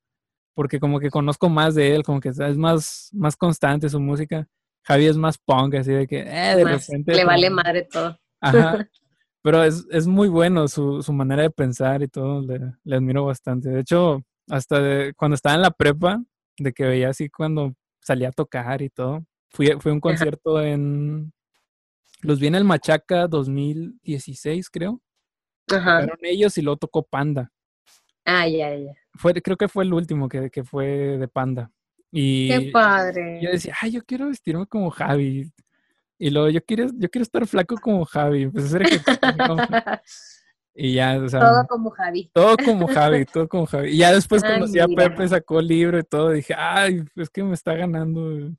porque como que conozco más de él, como que es más, más constante su música. Javi es más punk, así de que, eh, de repente. Le vale madre todo. Ajá. Pero es, es muy bueno su, su, manera de pensar y todo, le, le admiro bastante. De hecho, hasta cuando estaba en la prepa, de que veía así cuando salía a tocar y todo. Fui, fue un concierto en... Los vi en el Machaca 2016, creo. Ajá. Fueron ellos y luego tocó Panda. Ah, ya, ya. Fue, creo que fue el último que, que fue de Panda. Y Qué padre. Yo decía, ay, yo quiero vestirme como Javi. Y luego yo quiero, yo quiero estar flaco como Javi. Pues hacer Y ya, o sea. Todo como Javi. Todo como Javi, todo como Javi. Y ya después conocí a Pepe, sacó el libro y todo. Dije, ay, es que me está ganando.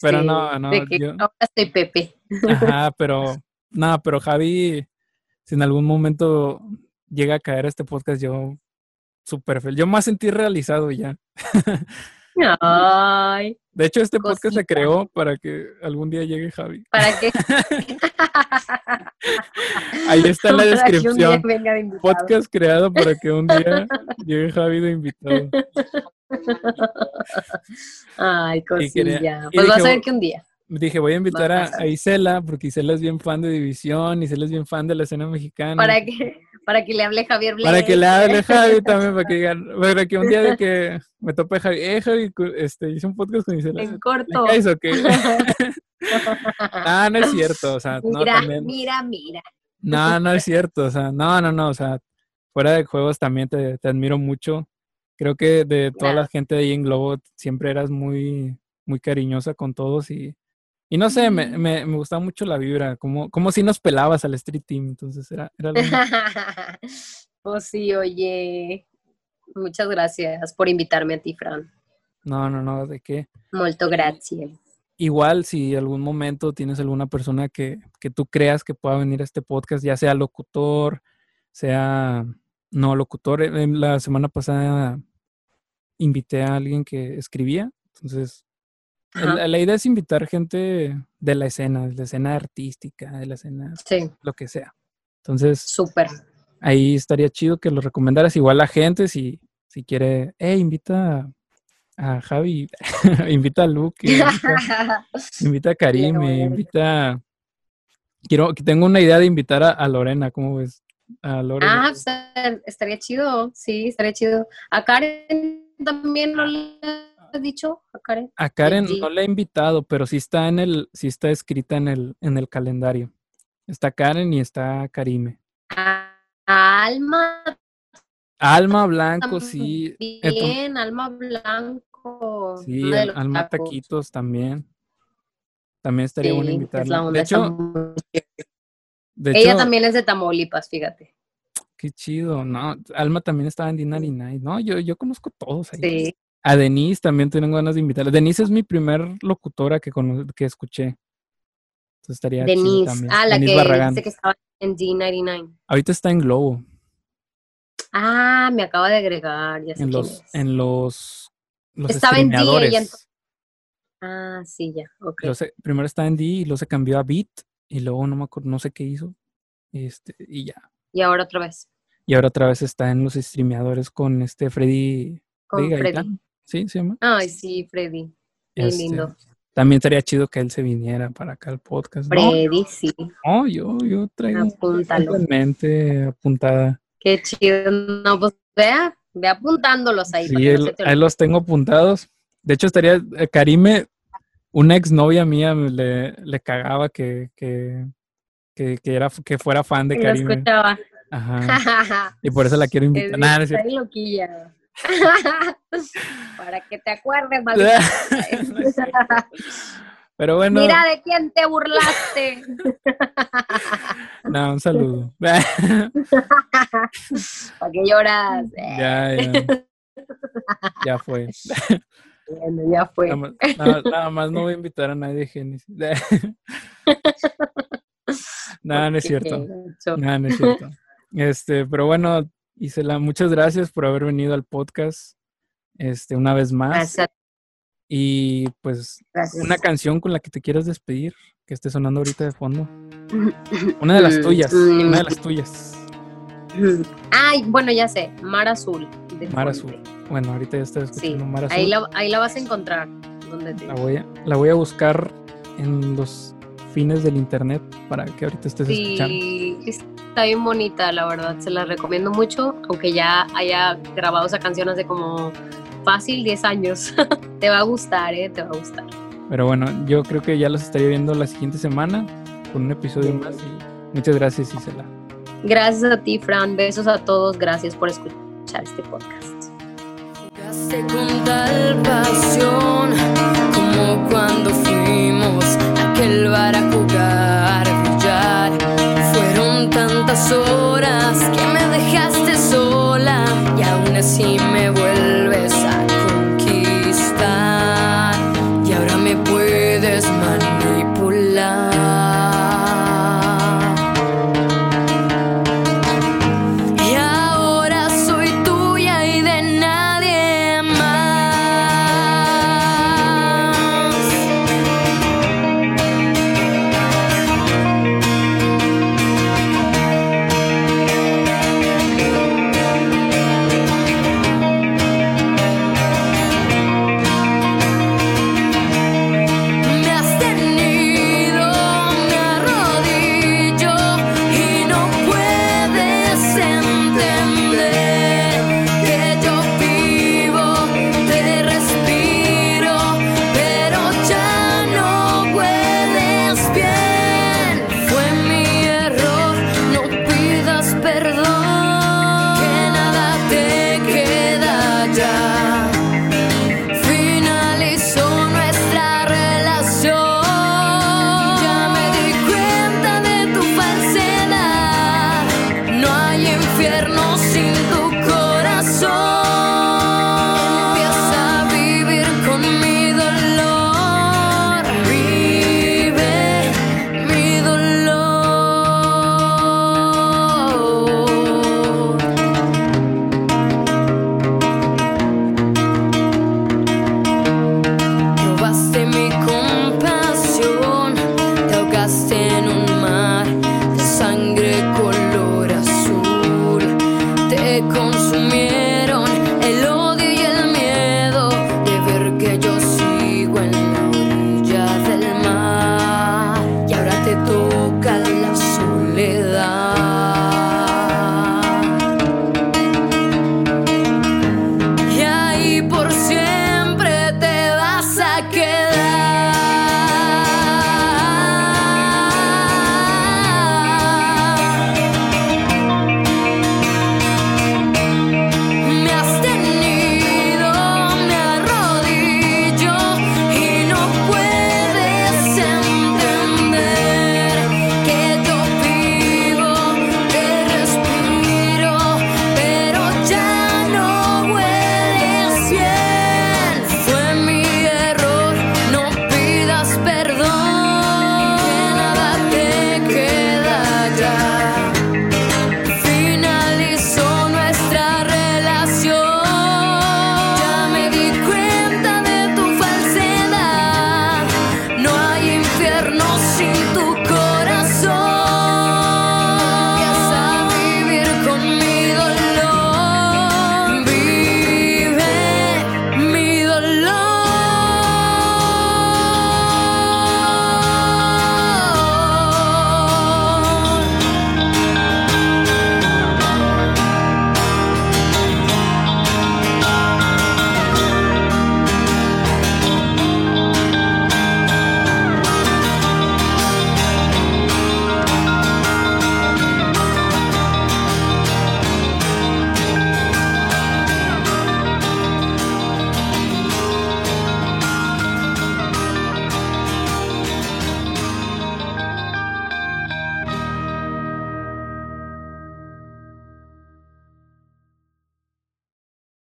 Pero no, no. De que yo... ahora estoy Pepe. Ajá, pero, nada, pero Javi, si en algún momento llega a caer este podcast, yo súper feliz. Yo más sentí realizado ya. Ay. De hecho, este podcast se creó para que algún día llegue Javi. ¿Para qué? Ahí está en la descripción. podcast creado para que un día llegue Javi de invitado. Ay, cosilla. pues vas a ver que un día. Dije, voy a invitar a, Isela, porque Isela es bien fan de División, Isela es bien fan de la escena mexicana. ¿Para qué? Para que le hable Javier Blake. Para que le hable Javi también, para que digan, para que un día de que me tope Javi, eh Javi, este, hice un podcast con Isela. En corto. ¿Qué o qué? ah, no es cierto, o sea, mira, no, Mira, mira, No, no es cierto, o sea, no, no, no, o sea, fuera de juegos también te, admiro mucho. Creo que de toda la gente de ahí en Globo siempre eras muy, muy cariñosa con todos y, y no sé, me, me, me gustaba mucho la vibra, como, como si nos pelabas al Street Team, entonces era, era lo Pues sí, oye, muchas gracias por invitarme a ti, Fran. No, no, no, ¿de qué? Molto gracias. Igual, si algún momento tienes alguna persona que, que tú creas que pueda venir a este podcast, ya sea locutor, sea no locutor, eh, la semana pasada invité a alguien que escribía, entonces la, idea es invitar gente de la escena, de la escena artística, de la escena, lo que sea. Entonces, súper. Ahí estaría chido que lo recomendaras igual a gente si, si quiere, eh, invita a Javi, invita a Luke, invita, a Karim, invita... Quiero, que tengo una idea de invitar a, Lorena, ¿cómo ves? A Lorena. Ah, pues, estaría chido, sí, estaría chido. A Karen también has dicho, a Karen. A Karen no le he invitado, pero sí está en el, sí está escrita en el, en el calendario. Está Karen y está Karime. Alma. Alma Blanco, sí. Bien, Alma Blanco. Sí, Alma Taquitos también. También estaría bueno invitarla. De hecho, ella también es de Tamaulipas, fíjate. Qué chido, no, Alma también estaba en Dinari Night, no, yo, yo conozco todos ahí. Sí. A Denise también tengo ganas de invitarla. Denise es mi primer locutora que, que escuché. Entonces estaría Denise, ah, la que dice que estaba en D99. Ahorita está en Globo. Ah, me acaba de agregar, ya sé en los, en los, los Estaba en D Ah, sí, ya, ok. primero estaba en D y luego se cambió a Beat y luego no me acuerdo, no sé qué hizo. Este, y ya. Y ahora otra vez. Y ahora otra vez está en los streameadores con este Freddy. Con Freddy. Sí, se llama. Ay, sí, Freddy. Qué este, lindo. También sería chido que él se viniera para acá al podcast. Freddy, sí. No, yo, yo traigo mente apuntada. Qué chido. No, pues vea, ve apuntándolos ahí. Sí, ahí los tengo apuntados. De hecho, estaría, eh, Karime, una exnovia mía le, le cagaba que, que, que, era, que fuera fan de Karime. Lo escuchaba. Ajá. y por eso la quiero invitar. Nada, es loquilla. Para que te acuerdes, maldita. Pero bueno. Mira de quién te burlaste. No, un saludo. ¿Para qué lloras? Ya, ya. Ya fue. Bueno, ya fue. Nada más, no voy a invitar a nadie de Génesis. Nada, no es cierto. Nada, no es cierto. Este, pero bueno, Isela, muchas gracias por haber venido al podcast este, una vez más. Y pues una canción con la que te quieras despedir, que esté sonando ahorita de fondo. Una de las tuyas, una de las tuyas. Ay, bueno, ya sé, Mar Azul. Mar Azul. Bueno, ahorita ya estoy escuchando Mar Azul. Ahí la, ahí la vas a encontrar. la, voy a, la voy a buscar en los fines del internet para que ahorita estés sí, Está bien bonita, la verdad, se la recomiendo mucho, aunque ya haya grabado esa canción hace como fácil 10 años. te va a gustar, ¿eh? Te va a gustar. Pero bueno, yo creo que ya los estaría viendo la siguiente semana con un episodio más y muchas gracias, Isela. Gracias a ti, Fran. Besos a todos. Gracias por escuchar este podcast. Con tal pasión como cuando volver a jugar billar. Fueron tantas horas que me dejaste sola y aún así me